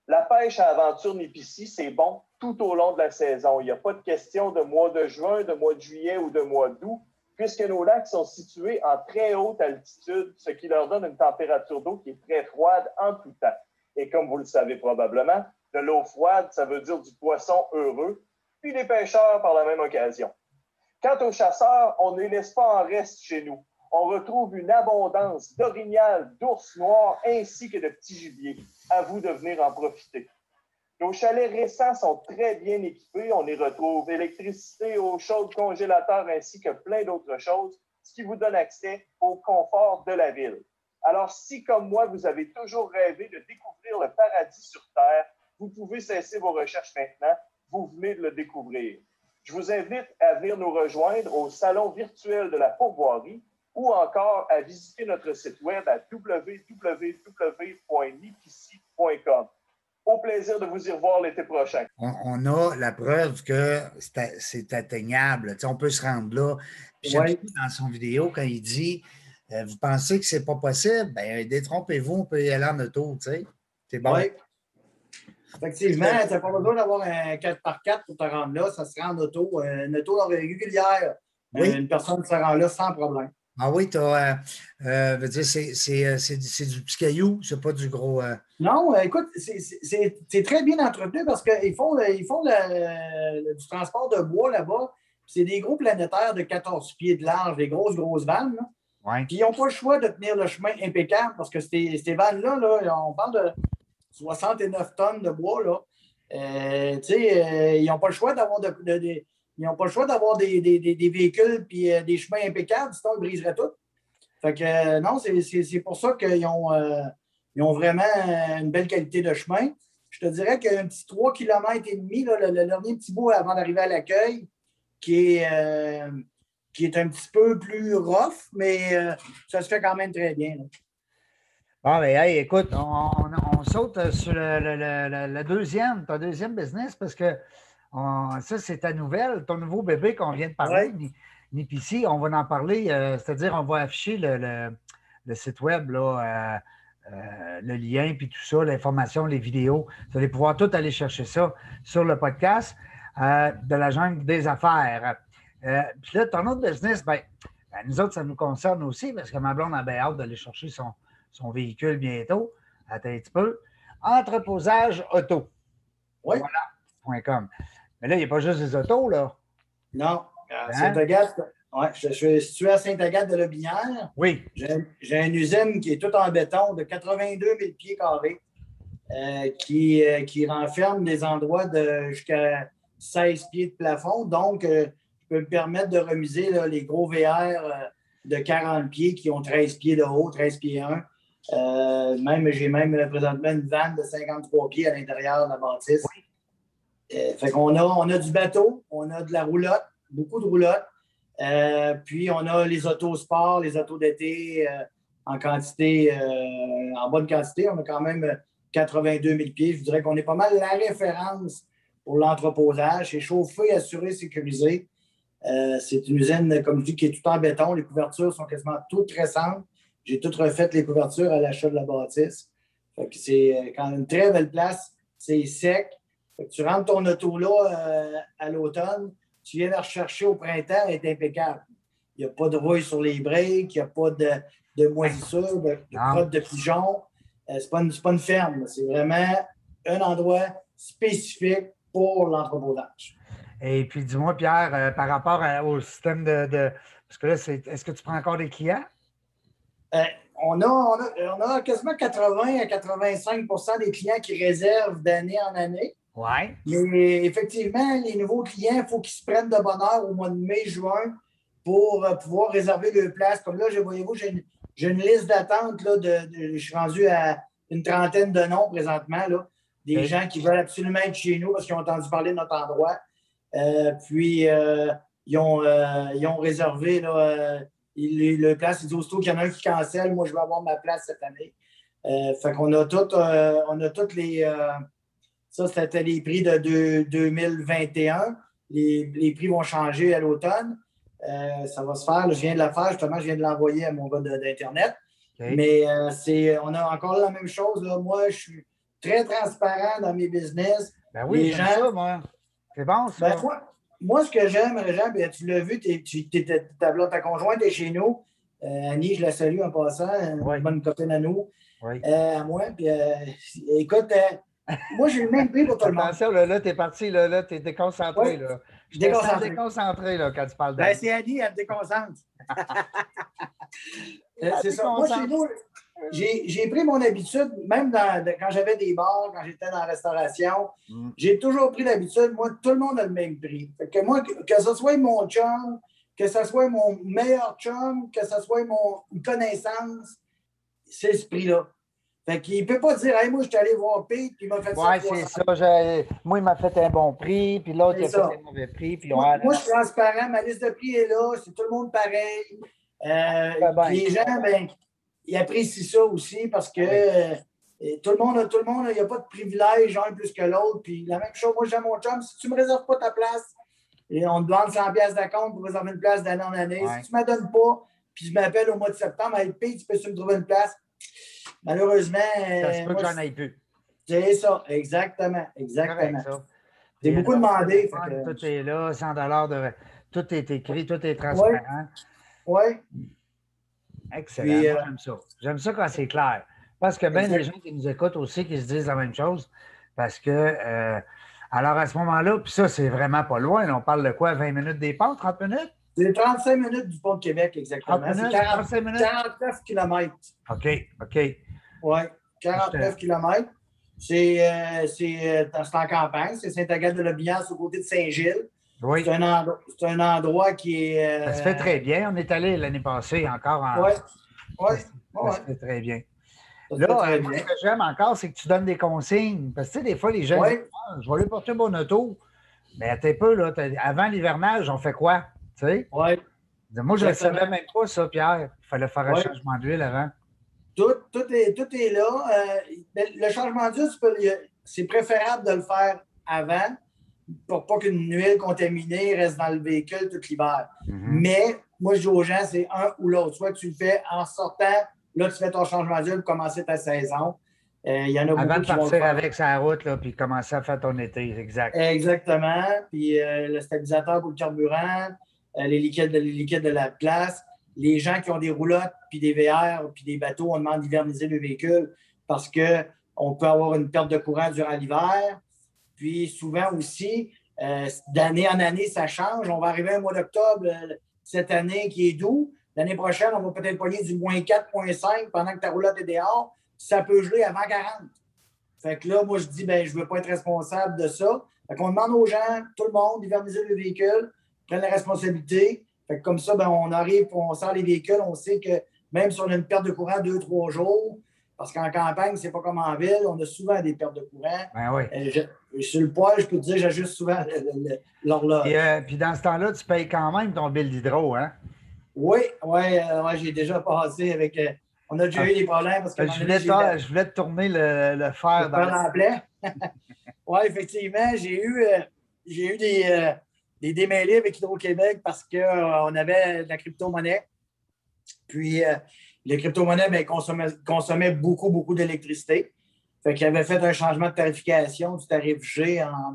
La pêche à aventure Nipici, c'est bon tout au long de la saison. Il n'y a pas de question de mois de juin, de mois de juillet ou de mois d'août, puisque nos lacs sont situés en très haute altitude, ce qui leur donne une température d'eau qui est très froide en tout temps. Et comme vous le savez probablement, de l'eau froide, ça veut dire du poisson heureux, puis les pêcheurs par la même occasion. Quant aux chasseurs, on ne les laisse pas en reste chez nous on retrouve une abondance d'orignal, d'ours noirs ainsi que de petits gibiers. À vous de venir en profiter. Nos chalets récents sont très bien équipés. On y retrouve électricité, eau chaude, congélateur ainsi que plein d'autres choses, ce qui vous donne accès au confort de la ville. Alors, si comme moi, vous avez toujours rêvé de découvrir le paradis sur Terre, vous pouvez cesser vos recherches maintenant. Vous venez de le découvrir. Je vous invite à venir nous rejoindre au salon virtuel de la pourvoirie ou encore à visiter notre site web à www.nipici.com. Au plaisir de vous y revoir l'été prochain. On, a la preuve que c'est atteignable. on peut se rendre là. J'aime dans son vidéo quand il dit euh, Vous pensez que c'est pas possible? Bien, détrompez-vous, on peut y aller en auto. C'est bon. Effectivement, tu n'as pas besoin d'avoir un 4x4 pour te rendre là. Ça se rend en auto. Euh, une auto régulière. Oui. Une personne se rend là sans problème. Ah oui, tu as. Euh, euh, c'est du petit caillou, c'est pas du gros. Euh. Non, écoute, c'est très bien entretenu parce qu'ils font, ils font du transport de bois là-bas. C'est des gros planétaires de 14 pieds de large, des grosses, grosses vannes. Puis ils n'ont pas le choix de tenir le chemin impeccable parce que ces, ces vannes-là, là, on parle de 69 tonnes de bois. Là. ils n'ont pas le choix d'avoir de, ils n'ont pas le choix d'avoir des, véhicules et euh, des chemins impeccables, sinon ils briseraient tout. Fait que euh, non, c'est pour ça qu'ils ont, euh, ont vraiment une belle qualité de chemin. Je te dirais qu'un petit 3 km et demi, le, dernier petit bout avant d'arriver à l'accueil, qui est, qui est un petit peu plus rough, mais ça se fait quand même très bien. Bon, mais hey, écoute, on, saute sur le, deuxième, ton deuxième business, parce que ça, c'est ta nouvelle, ton nouveau bébé qu'on vient de parler, Nipici. On va en parler, euh, c'est-à-dire on va afficher le, site web, là, euh, euh, le lien, puis tout ça, l'information, les vidéos. Vous allez pouvoir tout aller chercher ça sur le podcast de la jungle des affaires. puis là, ton autre business, ben, ben, nous autres, ça nous concerne aussi parce que ma blonde a bien hâte d'aller chercher son, son véhicule bientôt. Attends un petit peu. Entreposage auto. Oui. Voilà. Mais là, il n'y a pas juste des autos, là. Non. Hein? Ouais, je, suis situé à Sainte-Agathe de la Binière. Oui. J'ai une usine qui est toute en béton de 82 000 pieds carrés euh, qui, euh, qui renferme des endroits de jusqu'à 16 pieds de plafond. Donc, euh, je peux me permettre de remiser les gros VR de 40 pieds qui ont 13 pieds de haut, 13 pieds 1. Même, j'ai même présentement une vanne de 53 pieds à l'intérieur de la bâtisse. fait qu'on a, on a du bateau, on a de la roulotte, beaucoup de roulotte. Euh, puis on a les autos sport, les autos d'été euh, en quantité, euh, en bonne quantité. On a quand même 82 000 pieds. Je dirais qu'on est pas mal la référence pour l'entreposage. C'est chauffé, assuré, sécurisé. c'est une usine, comme je dis, qui est tout en béton. Les couvertures sont quasiment toutes récentes. J'ai toutes refait les couvertures à l'achat de la bâtisse. c'est quand même une très belle place. C'est sec. tu rentres ton auto là à l'automne tu viens la rechercher au printemps, elle est impeccable. Il n'y a pas de rouille sur les breaks, il n'y a pas de, de moisissure, de, de de pigeons. Euh, ce n'est pas, une ferme, c'est vraiment un endroit spécifique pour l'entreposage. Et puis, dis-moi, Pierre, euh, par rapport au système de, Parce que là, est-ce que tu prends encore des clients? Euh, on, a, on, a, quasiment 80 à 85% des clients qui réservent d'année en année. Ouais. Mais effectivement, les nouveaux clients, il faut qu'ils se prennent de bonheur au mois de mai, juin pour euh, pouvoir réserver leur place. Comme là, voyez-vous, j'ai une, liste d'attente. De, je suis rendu à une trentaine de noms présentement. Là, des gens qui veulent absolument être chez nous parce qu'ils ont entendu parler de notre endroit. Euh, puis, euh, ils, ont, ils ont réservé là, le place. Ils disent aussitôt qu'il y en a un qui cancelle, moi, je vais avoir ma place cette année. fait qu'on a, tout, on a toutes les ça, c'était les prix de 2021. Les, prix vont changer à l'automne. Euh, ça va se faire. je viens de la faire, justement, je viens de l'envoyer à mon gars d'Internet. Mais euh, c'est, on a encore la même chose. Moi, je suis très transparent dans mes business. Ben oui, les gens, ça, moi. C'est bon, ça. Ben, moi, ce que j'aime, Jean, ben, tu l'as vu, ta, conjointe est chez nous. Euh, Annie, je la salue en passant, une bonne copine à nous. à moi. Puis, écoute, moi, j'ai le même prix pour tout le monde. Attention, là, là tu es parti, là, là tu es déconcentré. Là. Je déconcentré. déconcentré là, quand tu parles ben, C'est Annie, elle me déconcentre. Euh, c'est ça. Moi, chez nous, j'ai pris mon habitude, même dans, quand j'avais des bars, quand j'étais dans la restauration, mm. j'ai toujours pris l'habitude, moi, tout le monde a le même prix. que moi, que, ce soit mon chum, que ce soit mon meilleur chum, que ce soit mon connaissance, c'est ce prix-là. Fait qu'il ne peut pas dire, hey, moi, je suis allé voir Pete, puis il m'a fait ça. Oui, c'est ça. Moi, il m'a fait un bon prix, puis l'autre, il a fait un mauvais prix. Puis moi, moi, je suis transparent, ma liste de prix est là, c'est tout le monde pareil. Euh, les gens, ben, ils apprécient ça aussi parce que euh, tout le monde, tout le monde, il n'y a pas de privilège, un plus que l'autre. Puis la même chose, moi, j'ai mon chum, si tu ne me réserves pas ta place, et on te demande 100 pièces d'acompte pour réserver une place d'année en année. Si tu ne me donnes pas, puis je m'appelle au mois de septembre, hey, Pete, tu peux me trouver une place? Malheureusement. Ça se peut que j'en aille plus. C'est ça, exactement. Exactement. C'est beaucoup demandé. Tout est là, 100 de. Tout est écrit, tout est transparent. Oui. Excellent. Euh, j'aime ça. J'aime ça quand c'est clair. Parce que bien les gens qui nous écoutent aussi, qui se disent la même chose. Parce que, euh, alors à ce moment-là, puis ça, c'est vraiment pas loin. On parle de quoi? 20 minutes des 30 minutes? C'est 35 minutes du pont de Québec, exactement. C'est 49 km. OK, OK. Oui, 49 km. C'est euh, en campagne. C'est Saint-Agathe-de-la-Biance, au côté de Saint-Gilles. Oui. C'est un, un, endroit qui est. Ça se fait très bien. On est allé l'année passée encore en. Oui. Oui. Ça, se fait très bien. Là, euh, ce que j'aime encore, c'est que tu donnes des consignes. Parce que, tu sais, des fois, les gens disent ah, Je vais aller porter mon auto. Mais t'es peu, là. Avant l'hivernage, on fait quoi? Tu sais? Oui. Moi, je ne savais même pas ça, Pierre. Il fallait faire un changement d'huile avant. Tout, tout, est, tout est là. Euh, le changement d'huile, c'est préférable de le faire avant pour pas qu'une huile contaminée reste dans le véhicule tout l'hiver. Mm-hmm. Mais moi, je dis aux gens, c'est un ou l'autre. Soit tu le fais en sortant, là, tu fais ton changement d'huile pour commencer ta saison. Euh, il y en a Avant de partir avec sa route, là, puis commencer à faire ton été, exact. Exactement. Puis euh, le stabilisateur pour le carburant, les, liquides de, les liquides de la place les gens qui ont des roulottes, puis des VR, puis des bateaux, on demande d'hiverniser le véhicule parce qu'on peut avoir une perte de courant durant l'hiver. Puis souvent aussi, euh, d'année en année, ça change. On va arriver au mois d'octobre, euh, cette année qui est doux. L'année prochaine, on va peut-être pogner du moins 4,5 pendant que ta roulotte est dehors. Ça peut geler avant 40. Fait que là, moi, je dis, ben, je ne veux pas être responsable de ça. Fait qu'on demande aux gens, tout le monde, d'hiverniser le véhicule, prennent la responsabilité. Fait que comme ça, ben, on arrive, on sort les véhicules, on sait que même si on a une perte de courant deux, trois jours, parce qu'en campagne, c'est pas comme en ville, on a souvent des pertes de courant. Ben oui. Euh, sur le poids, je peux te dire, j'ajuste souvent l'horloge. Puis, euh, puis, dans ce temps-là, tu payes quand même ton bill d'hydro, hein? Oui, oui, euh, ouais, j'ai déjà passé avec. on a déjà eu des problèmes parce que. Je voulais, te, je voulais te tourner le, le fer dans le. oui, effectivement, j'ai eu, j'ai eu des, des démêlés avec Hydro-Québec parce qu'on avait de la crypto-monnaie. Puis les crypto-monnaies ben, consommaient, beaucoup, beaucoup d'électricité. Fait qu'ils avaient fait un changement de tarification du tarif G en,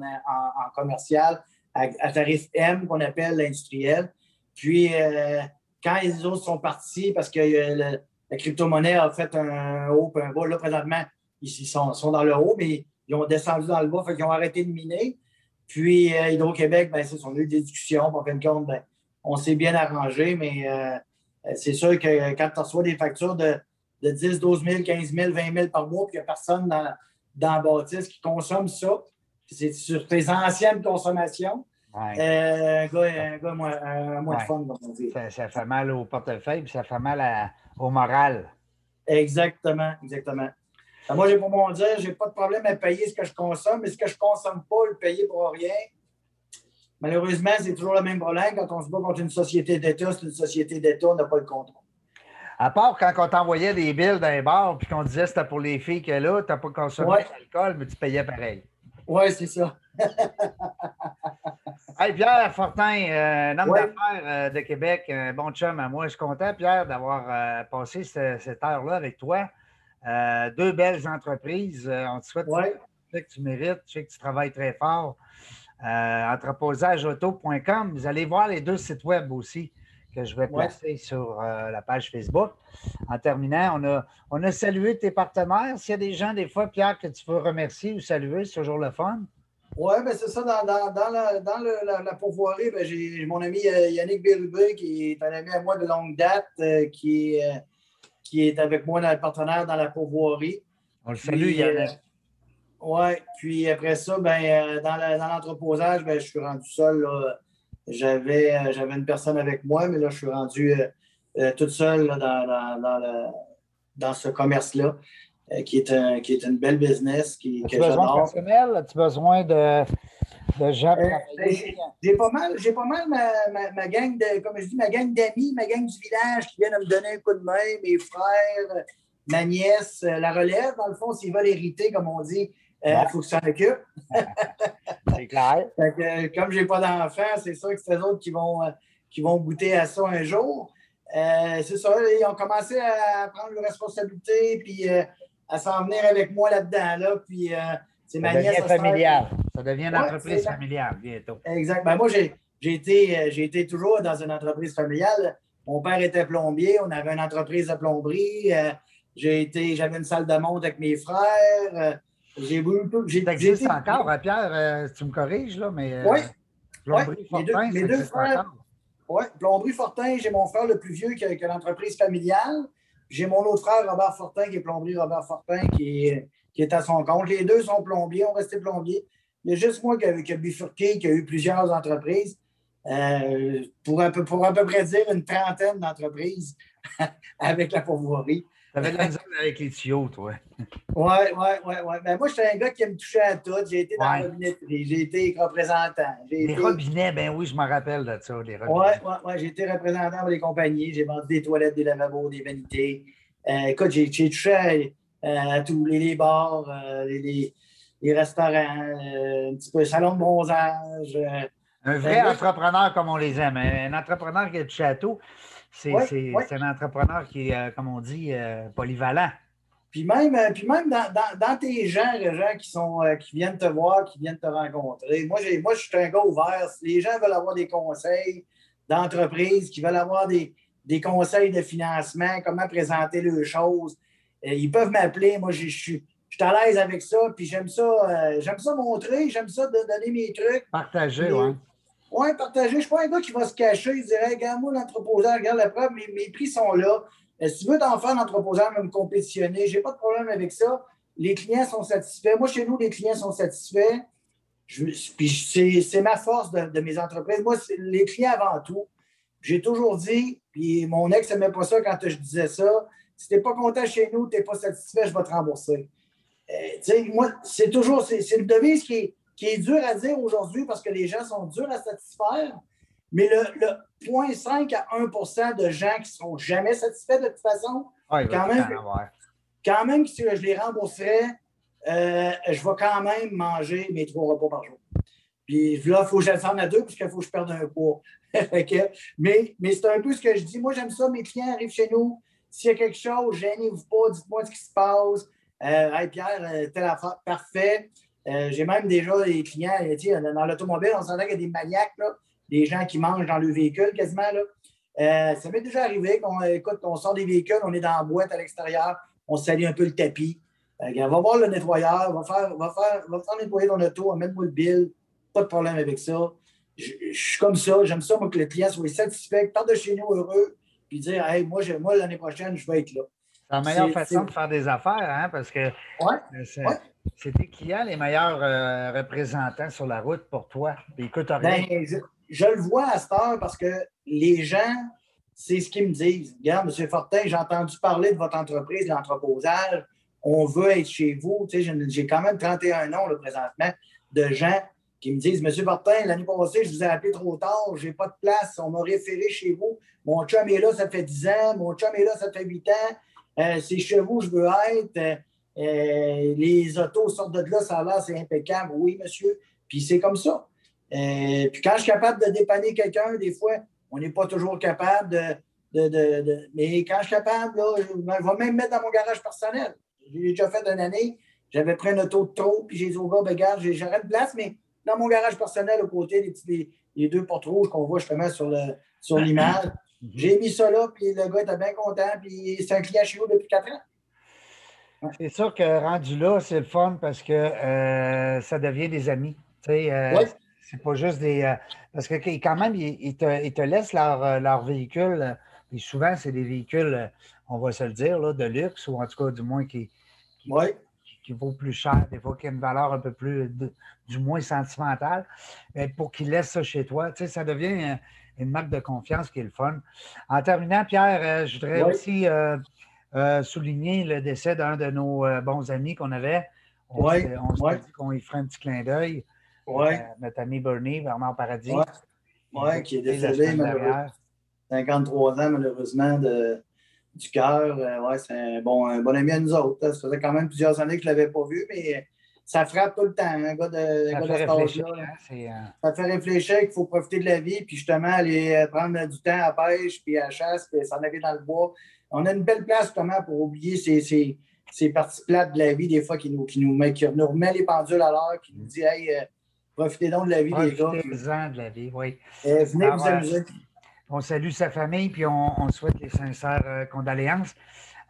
commercial à, tarif M qu'on appelle l'industriel. Puis, euh, quand les autres sont partis, parce que euh, la crypto-monnaie a fait un haut un bas, là, présentement, ils, sont, sont, dans le haut, mais ils ont descendu dans le bas, fait qu'ils ont arrêté de miner. Puis, euh, Hydro-Québec, ben, c'est on a eu des discussions. En fin de compte, ben, on s'est bien arrangé, mais c'est sûr que quand tu reçois des factures de, 10, 12 000, 15 000, 20 000 par mois, puis il n'y a personne dans, dans la bâtisse qui consomme ça, c'est sur tes anciennes consommations. Euh, un gars, un moins, de fun, on. Ça, fait mal au portefeuille, puis ça fait mal au moral. Exactement, exactement. Moi, j'ai pour mon dire, j'ai pas de problème à payer ce que je consomme, mais ce que je consomme pas, le payer pour rien, Malheureusement, c'est toujours le même problème. Quand on se bat contre une société d'État, c'est une société d'État, on n'a pas le contrôle. À part quand on t'envoyait des billes d'un bar puis qu'on disait que c'était pour les filles que là, tu n'as pas consommé d'alcool, mais tu payais pareil. Oui, c'est ça. hey, Pierre Fortin, euh, un homme d'affaires euh, de Québec, un bon chum à moi. Je suis content, Pierre, d'avoir euh, passé cette, heure-là avec toi. deux belles entreprises. on te souhaite que tu mérites. Je sais que tu travailles très fort entreposageauto.com. Vous allez voir les deux sites web aussi que je vais placer sur euh, la page Facebook. En terminant, on a, on a salué tes partenaires. S'il y a des gens, des fois, Pierre, que tu veux remercier ou saluer, c'est toujours le fun. Oui, ben c'est ça. Dans, dans, dans, la, dans la, la pourvoirie, ben, j'ai mon ami euh, Yannick Bérubé, qui est un ami à moi de longue date, qui, est, qui est avec moi dans le partenaire dans la pourvoirie. On le salue, Yannick. Oui, puis après ça, ben, euh, dans l'entreposage, ben, je suis rendu seul. Euh, j'avais une personne avec moi, mais là, je suis rendu euh, toute seule dans, dans, ce commerce-là, qui, est un, qui est une belle business. Qui, As-tu besoin de personnel? As-tu besoin de, de gens? Ben, j'ai pas mal, j'ai pas mal ma, ma, gang de, comme je dis, ma gang d'amis, ma gang du village qui viennent me donner un coup de main, mes frères, ma nièce, la relève, dans le fond, s'ils veulent hériter, comme on dit, il euh, faut que ça occupe. c'est clair. que, comme je n'ai pas d'enfants, c'est sûr que c'est eux autres qui vont, euh, qui vont goûter à ça un jour. Euh, c'est ça, ils ont commencé à prendre leurs responsabilités puis à s'en venir avec moi là-dedans. Là, puis, c'est ça devient familial. Ça devient une entreprise familiale bientôt. Exact. Ben, moi, j'ai, été, j'ai été toujours dans une entreprise familiale. Mon père était plombier, on avait une entreprise de plomberie. j'ai été, j'avais une salle de monte avec mes frères. J'ai voulu. J'ai encore, hein, Pierre, euh, tu me corriges, là, mais. Euh, oui. Plomberie Fortin, mes deux, frères. Oui, Plomberie Fortin, j'ai mon frère le plus vieux qui a, l'entreprise familiale. J'ai mon autre frère, Robert Fortin, qui est plomberie Robert Fortin, qui est, qui est à son compte. Les deux sont plombiers, ont resté plombiers. Il y a juste moi qui a, qui a bifurqué, qui a eu plusieurs entreprises. Euh, pour, un peu, pour à peu près dire une trentaine d'entreprises avec la pourvoirie. T'avais de la avec les tuyaux, toi. Oui, oui, oui. Ouais. Ben, moi, j'étais un gars qui me touchait à tout. J'ai été dans la robinetterie, j'ai été représentant. Les robinets, ben oui, je me rappelle de ça, les robinets. Oui, oui, oui. J'ai été représentant pour les compagnies. J'ai vendu des toilettes, des lavabos, des vanités. Euh, écoute, j'ai touché à, tous les, bars, euh, les, les, restaurants, euh, un petit peu salon de bronzage. un vrai entrepreneur comme on les aime. Un entrepreneur qui a touché C'est un entrepreneur qui est, euh, comme on dit, euh, polyvalent. Puis même, euh, puis même dans, tes gens, les gens qui, sont, qui viennent te voir, qui viennent te rencontrer, moi, moi je suis un gars ouvert. Si les gens veulent avoir des conseils d'entreprise, qui veulent avoir des, conseils de financement, comment présenter les choses, ils peuvent m'appeler. Moi, je suis à l'aise avec ça, puis j'aime ça, j'aime ça montrer, j'aime ça de donner mes trucs. Partager, oui. Oui, partager. Je suis pas un gars qui va se cacher. Il dirait, regarde, moi, l'entreposeur, regarde la preuve, mes, prix sont là. Euh, si tu veux t'en faire l'entreposeur, même compétitionner, je n'ai pas de problème avec ça. Les clients sont satisfaits. Moi, chez nous, les clients sont satisfaits. puis c'est ma force de, mes entreprises. Moi, les clients avant tout. J'ai toujours dit, puis mon ex n'aimait pas ça quand je disais ça. Si tu n'es pas content chez nous, tu n'es pas satisfait, je vais te rembourser. Euh, moi, c'est toujours, c'est une devise qui est, qui est dure à dire aujourd'hui parce que les gens sont durs à satisfaire. Mais le, 0,5 à 1% de gens qui ne seront jamais satisfaits de toute façon, quand, même, quand même, si je les rembourserais, euh, je vais quand même manger mes trois repas par jour. Puis là, il faut que je à deux parce qu'il faut que je perde un poids. mais mais c'est un peu ce que je dis. Moi, j'aime ça. Mes clients arrivent chez nous. S'il y a quelque chose, gênez-vous pas, dites-moi ce qui se passe. Euh, hey Pierre, euh, telle affaire, parfait. Euh, j'ai même déjà des clients, dans l'automobile, on s'entend qu'il y a des maniaques, là, des gens qui mangent dans le véhicule quasiment. Là. ça m'est déjà arrivé qu'on écoute, on sort des véhicules, on est dans la boîte à l'extérieur, on salit un peu le tapis. on va voir le nettoyeur, on va faire, va faire, va faire nettoyer ton auto, on va mettre moi le bill, pas de problème avec ça. Je, suis comme ça, j'aime ça, moi, que le client soit satisfait, parte de chez nous heureux, puis dire, hey, moi, moi l'année prochaine, je vais être là. C'est la meilleure façon de faire des affaires, hein, parce que ouais, c'est tes clients les meilleurs euh, représentants sur la route pour toi. Ben, je, le vois à cette heure parce que les gens, c'est ce qu'ils me disent. Regarde, M. Fortin, j'ai entendu parler de votre entreprise, l'entreposage. On veut être chez vous. Tu j'ai quand même 31 ans le présentement de gens qui me disent Monsieur Fortin, l'année passée, je vous ai appelé trop tard, je n'ai pas de place, on m'a référé chez vous. Mon chum est là, ça fait 10 ans, mon chum est là, ça fait 8 ans. Euh, c'est chez vous, je veux être. Euh, euh, les autos sortent de là, ça a l'air, c'est impeccable. Oui, monsieur. Puis c'est comme ça. puis quand je suis capable de dépanner quelqu'un, des fois, on n'est pas toujours capable de, Mais quand je suis capable, là, je vais même mettre dans mon garage personnel. J'ai déjà fait une année, j'avais pris un auto de trop, puis j'ai dit au gars, ben, regarde, j'aurais une place, mais dans mon garage personnel, aux côtés, les, les deux portes rouges qu'on voit justement sur l'image. Mhm. J'ai mis ça là, puis le gars était bien content, puis c'est un client chez vous depuis quatre ans. C'est sûr que rendu là, c'est le fun parce que euh, ça devient des amis. Euh, C'est pas juste des. Euh, parce que quand même, ils, te, laissent leur, leur véhicule. Et souvent, c'est des véhicules, on va se le dire, là, de luxe, ou en tout cas, du moins, qui, qui, vaut plus cher, des fois, qui a une valeur un peu plus, du moins sentimentale. Mais pour qu'ils laissent ça chez toi, ça devient une marque de confiance qui est le fun. En terminant, Pierre, euh, je voudrais aussi euh, euh, souligner le décès d'un de nos bons amis qu'on avait. On s'est dit qu'on y ferait un petit clin d'œil. notre ami Bernie, Bernard Paradis. Oui, qui est décédé, 53 ans, malheureusement, de, du cœur. ouais, c'est un bon, un bon ami à nous autres. Ça faisait quand même plusieurs années que je ne l'avais pas vu, mais ça frappe tout le temps, un gars de, ça, gars fait réfléchir, hein, euh, ça fait réfléchir qu'il faut profiter de la vie, puis justement aller euh, prendre du temps à pêche, puis à chasse, puis s'en aller dans le bois. On a une belle place justement pour oublier ces, ces, ces parties plates de la vie, des fois, qui nous, qui nous, met, qui nous remet les pendules à l'heure, qui nous dit Hey, euh, profitez donc de la vie, les gars. Profitez-en de la vie, oui. venez vous amuser. On salue sa famille, puis on, on souhaite les sincères condoléances.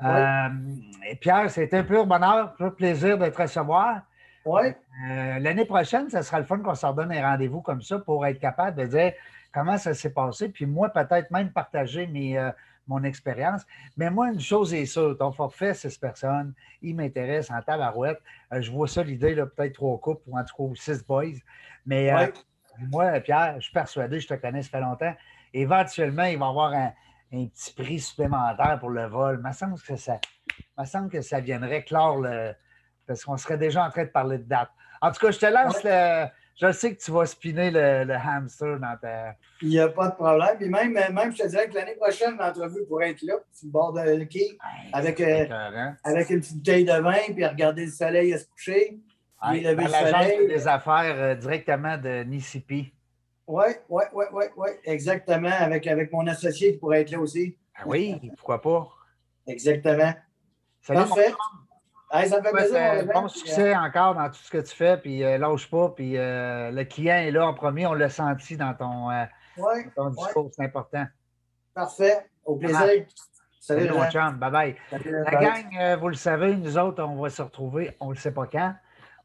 et Pierre, c'était un pur bonheur, un plaisir de te recevoir. Oui. Euh, l'année prochaine, ce sera le fun qu'on s'en donne un rendez-vous comme ça pour être capable de dire comment ça s'est passé. Puis moi, peut-être même partager mes, euh, mon expérience. Mais moi, une chose est sûre, ton forfait, six personnes, il m'intéresse en tabarouette. Euh, je vois ça, l'idée, peut-être trois couples ou en tout cas six boys. Mais moi, Pierre, je suis persuadé, je te connais, ça fait longtemps. Éventuellement, il va y avoir un, petit prix supplémentaire pour le vol. Il me semble que ça, me semble que ça viendrait clore le, parce qu'on serait déjà en train de parler de date. En tout cas, je te lance le. Je sais que tu vas spinner le, hamster dans ta. Il n'y a pas de problème. Puis même, même, je te dirais que l'année prochaine, l'entrevue pourrait être là, sur le bord de quai, avec, euh, avec une petite bouteille de vin, puis regarder le soleil à se coucher. puis lever le soleil. des affaires euh, directement de Nissipi. Oui, oui, oui, oui, oui, exactement. Avec, avec mon associé qui pourrait être là aussi. Ah oui, pourquoi pas? Exactement. Salut, Parfait ça fait plaisir. bon succès encore dans tout ce que tu fais, puis euh, lâche pas, puis euh, le client est là en premier, on l'a senti dans ton, euh, discours, c'est important. Parfait, au plaisir. Salut, mon chum, bye bye. La gang, vous le savez, nous autres, on va se retrouver, on ne le sait pas quand.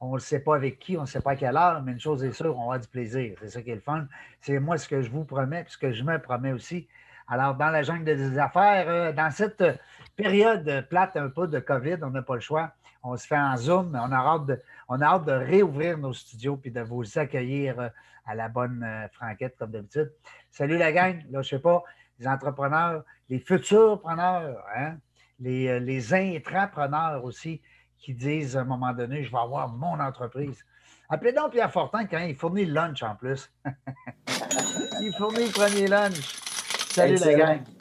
On ne sait pas avec qui, on ne sait pas à quelle heure, mais une chose est sûre, on va du plaisir. C'est ça qui est le fun. C'est moi ce que je vous promets, puis ce que je me promets aussi. Alors, dans la jungle des affaires, euh, dans cette période plate un peu de COVID, on n'a pas le choix. On se fait en Zoom, mais on a hâte de, on a hâte de réouvrir nos studios puis de vous accueillir euh, à la bonne euh, franquette, comme d'habitude. Salut la gang, là, je sais pas, les entrepreneurs, les futurs preneurs, hein, les, les intrapreneurs aussi, qui disent à un moment donné, je vais avoir mon entreprise. Appelez donc Pierre Fortin quand il fournit le lunch en plus. il fournit le premier lunch. Salut la gang.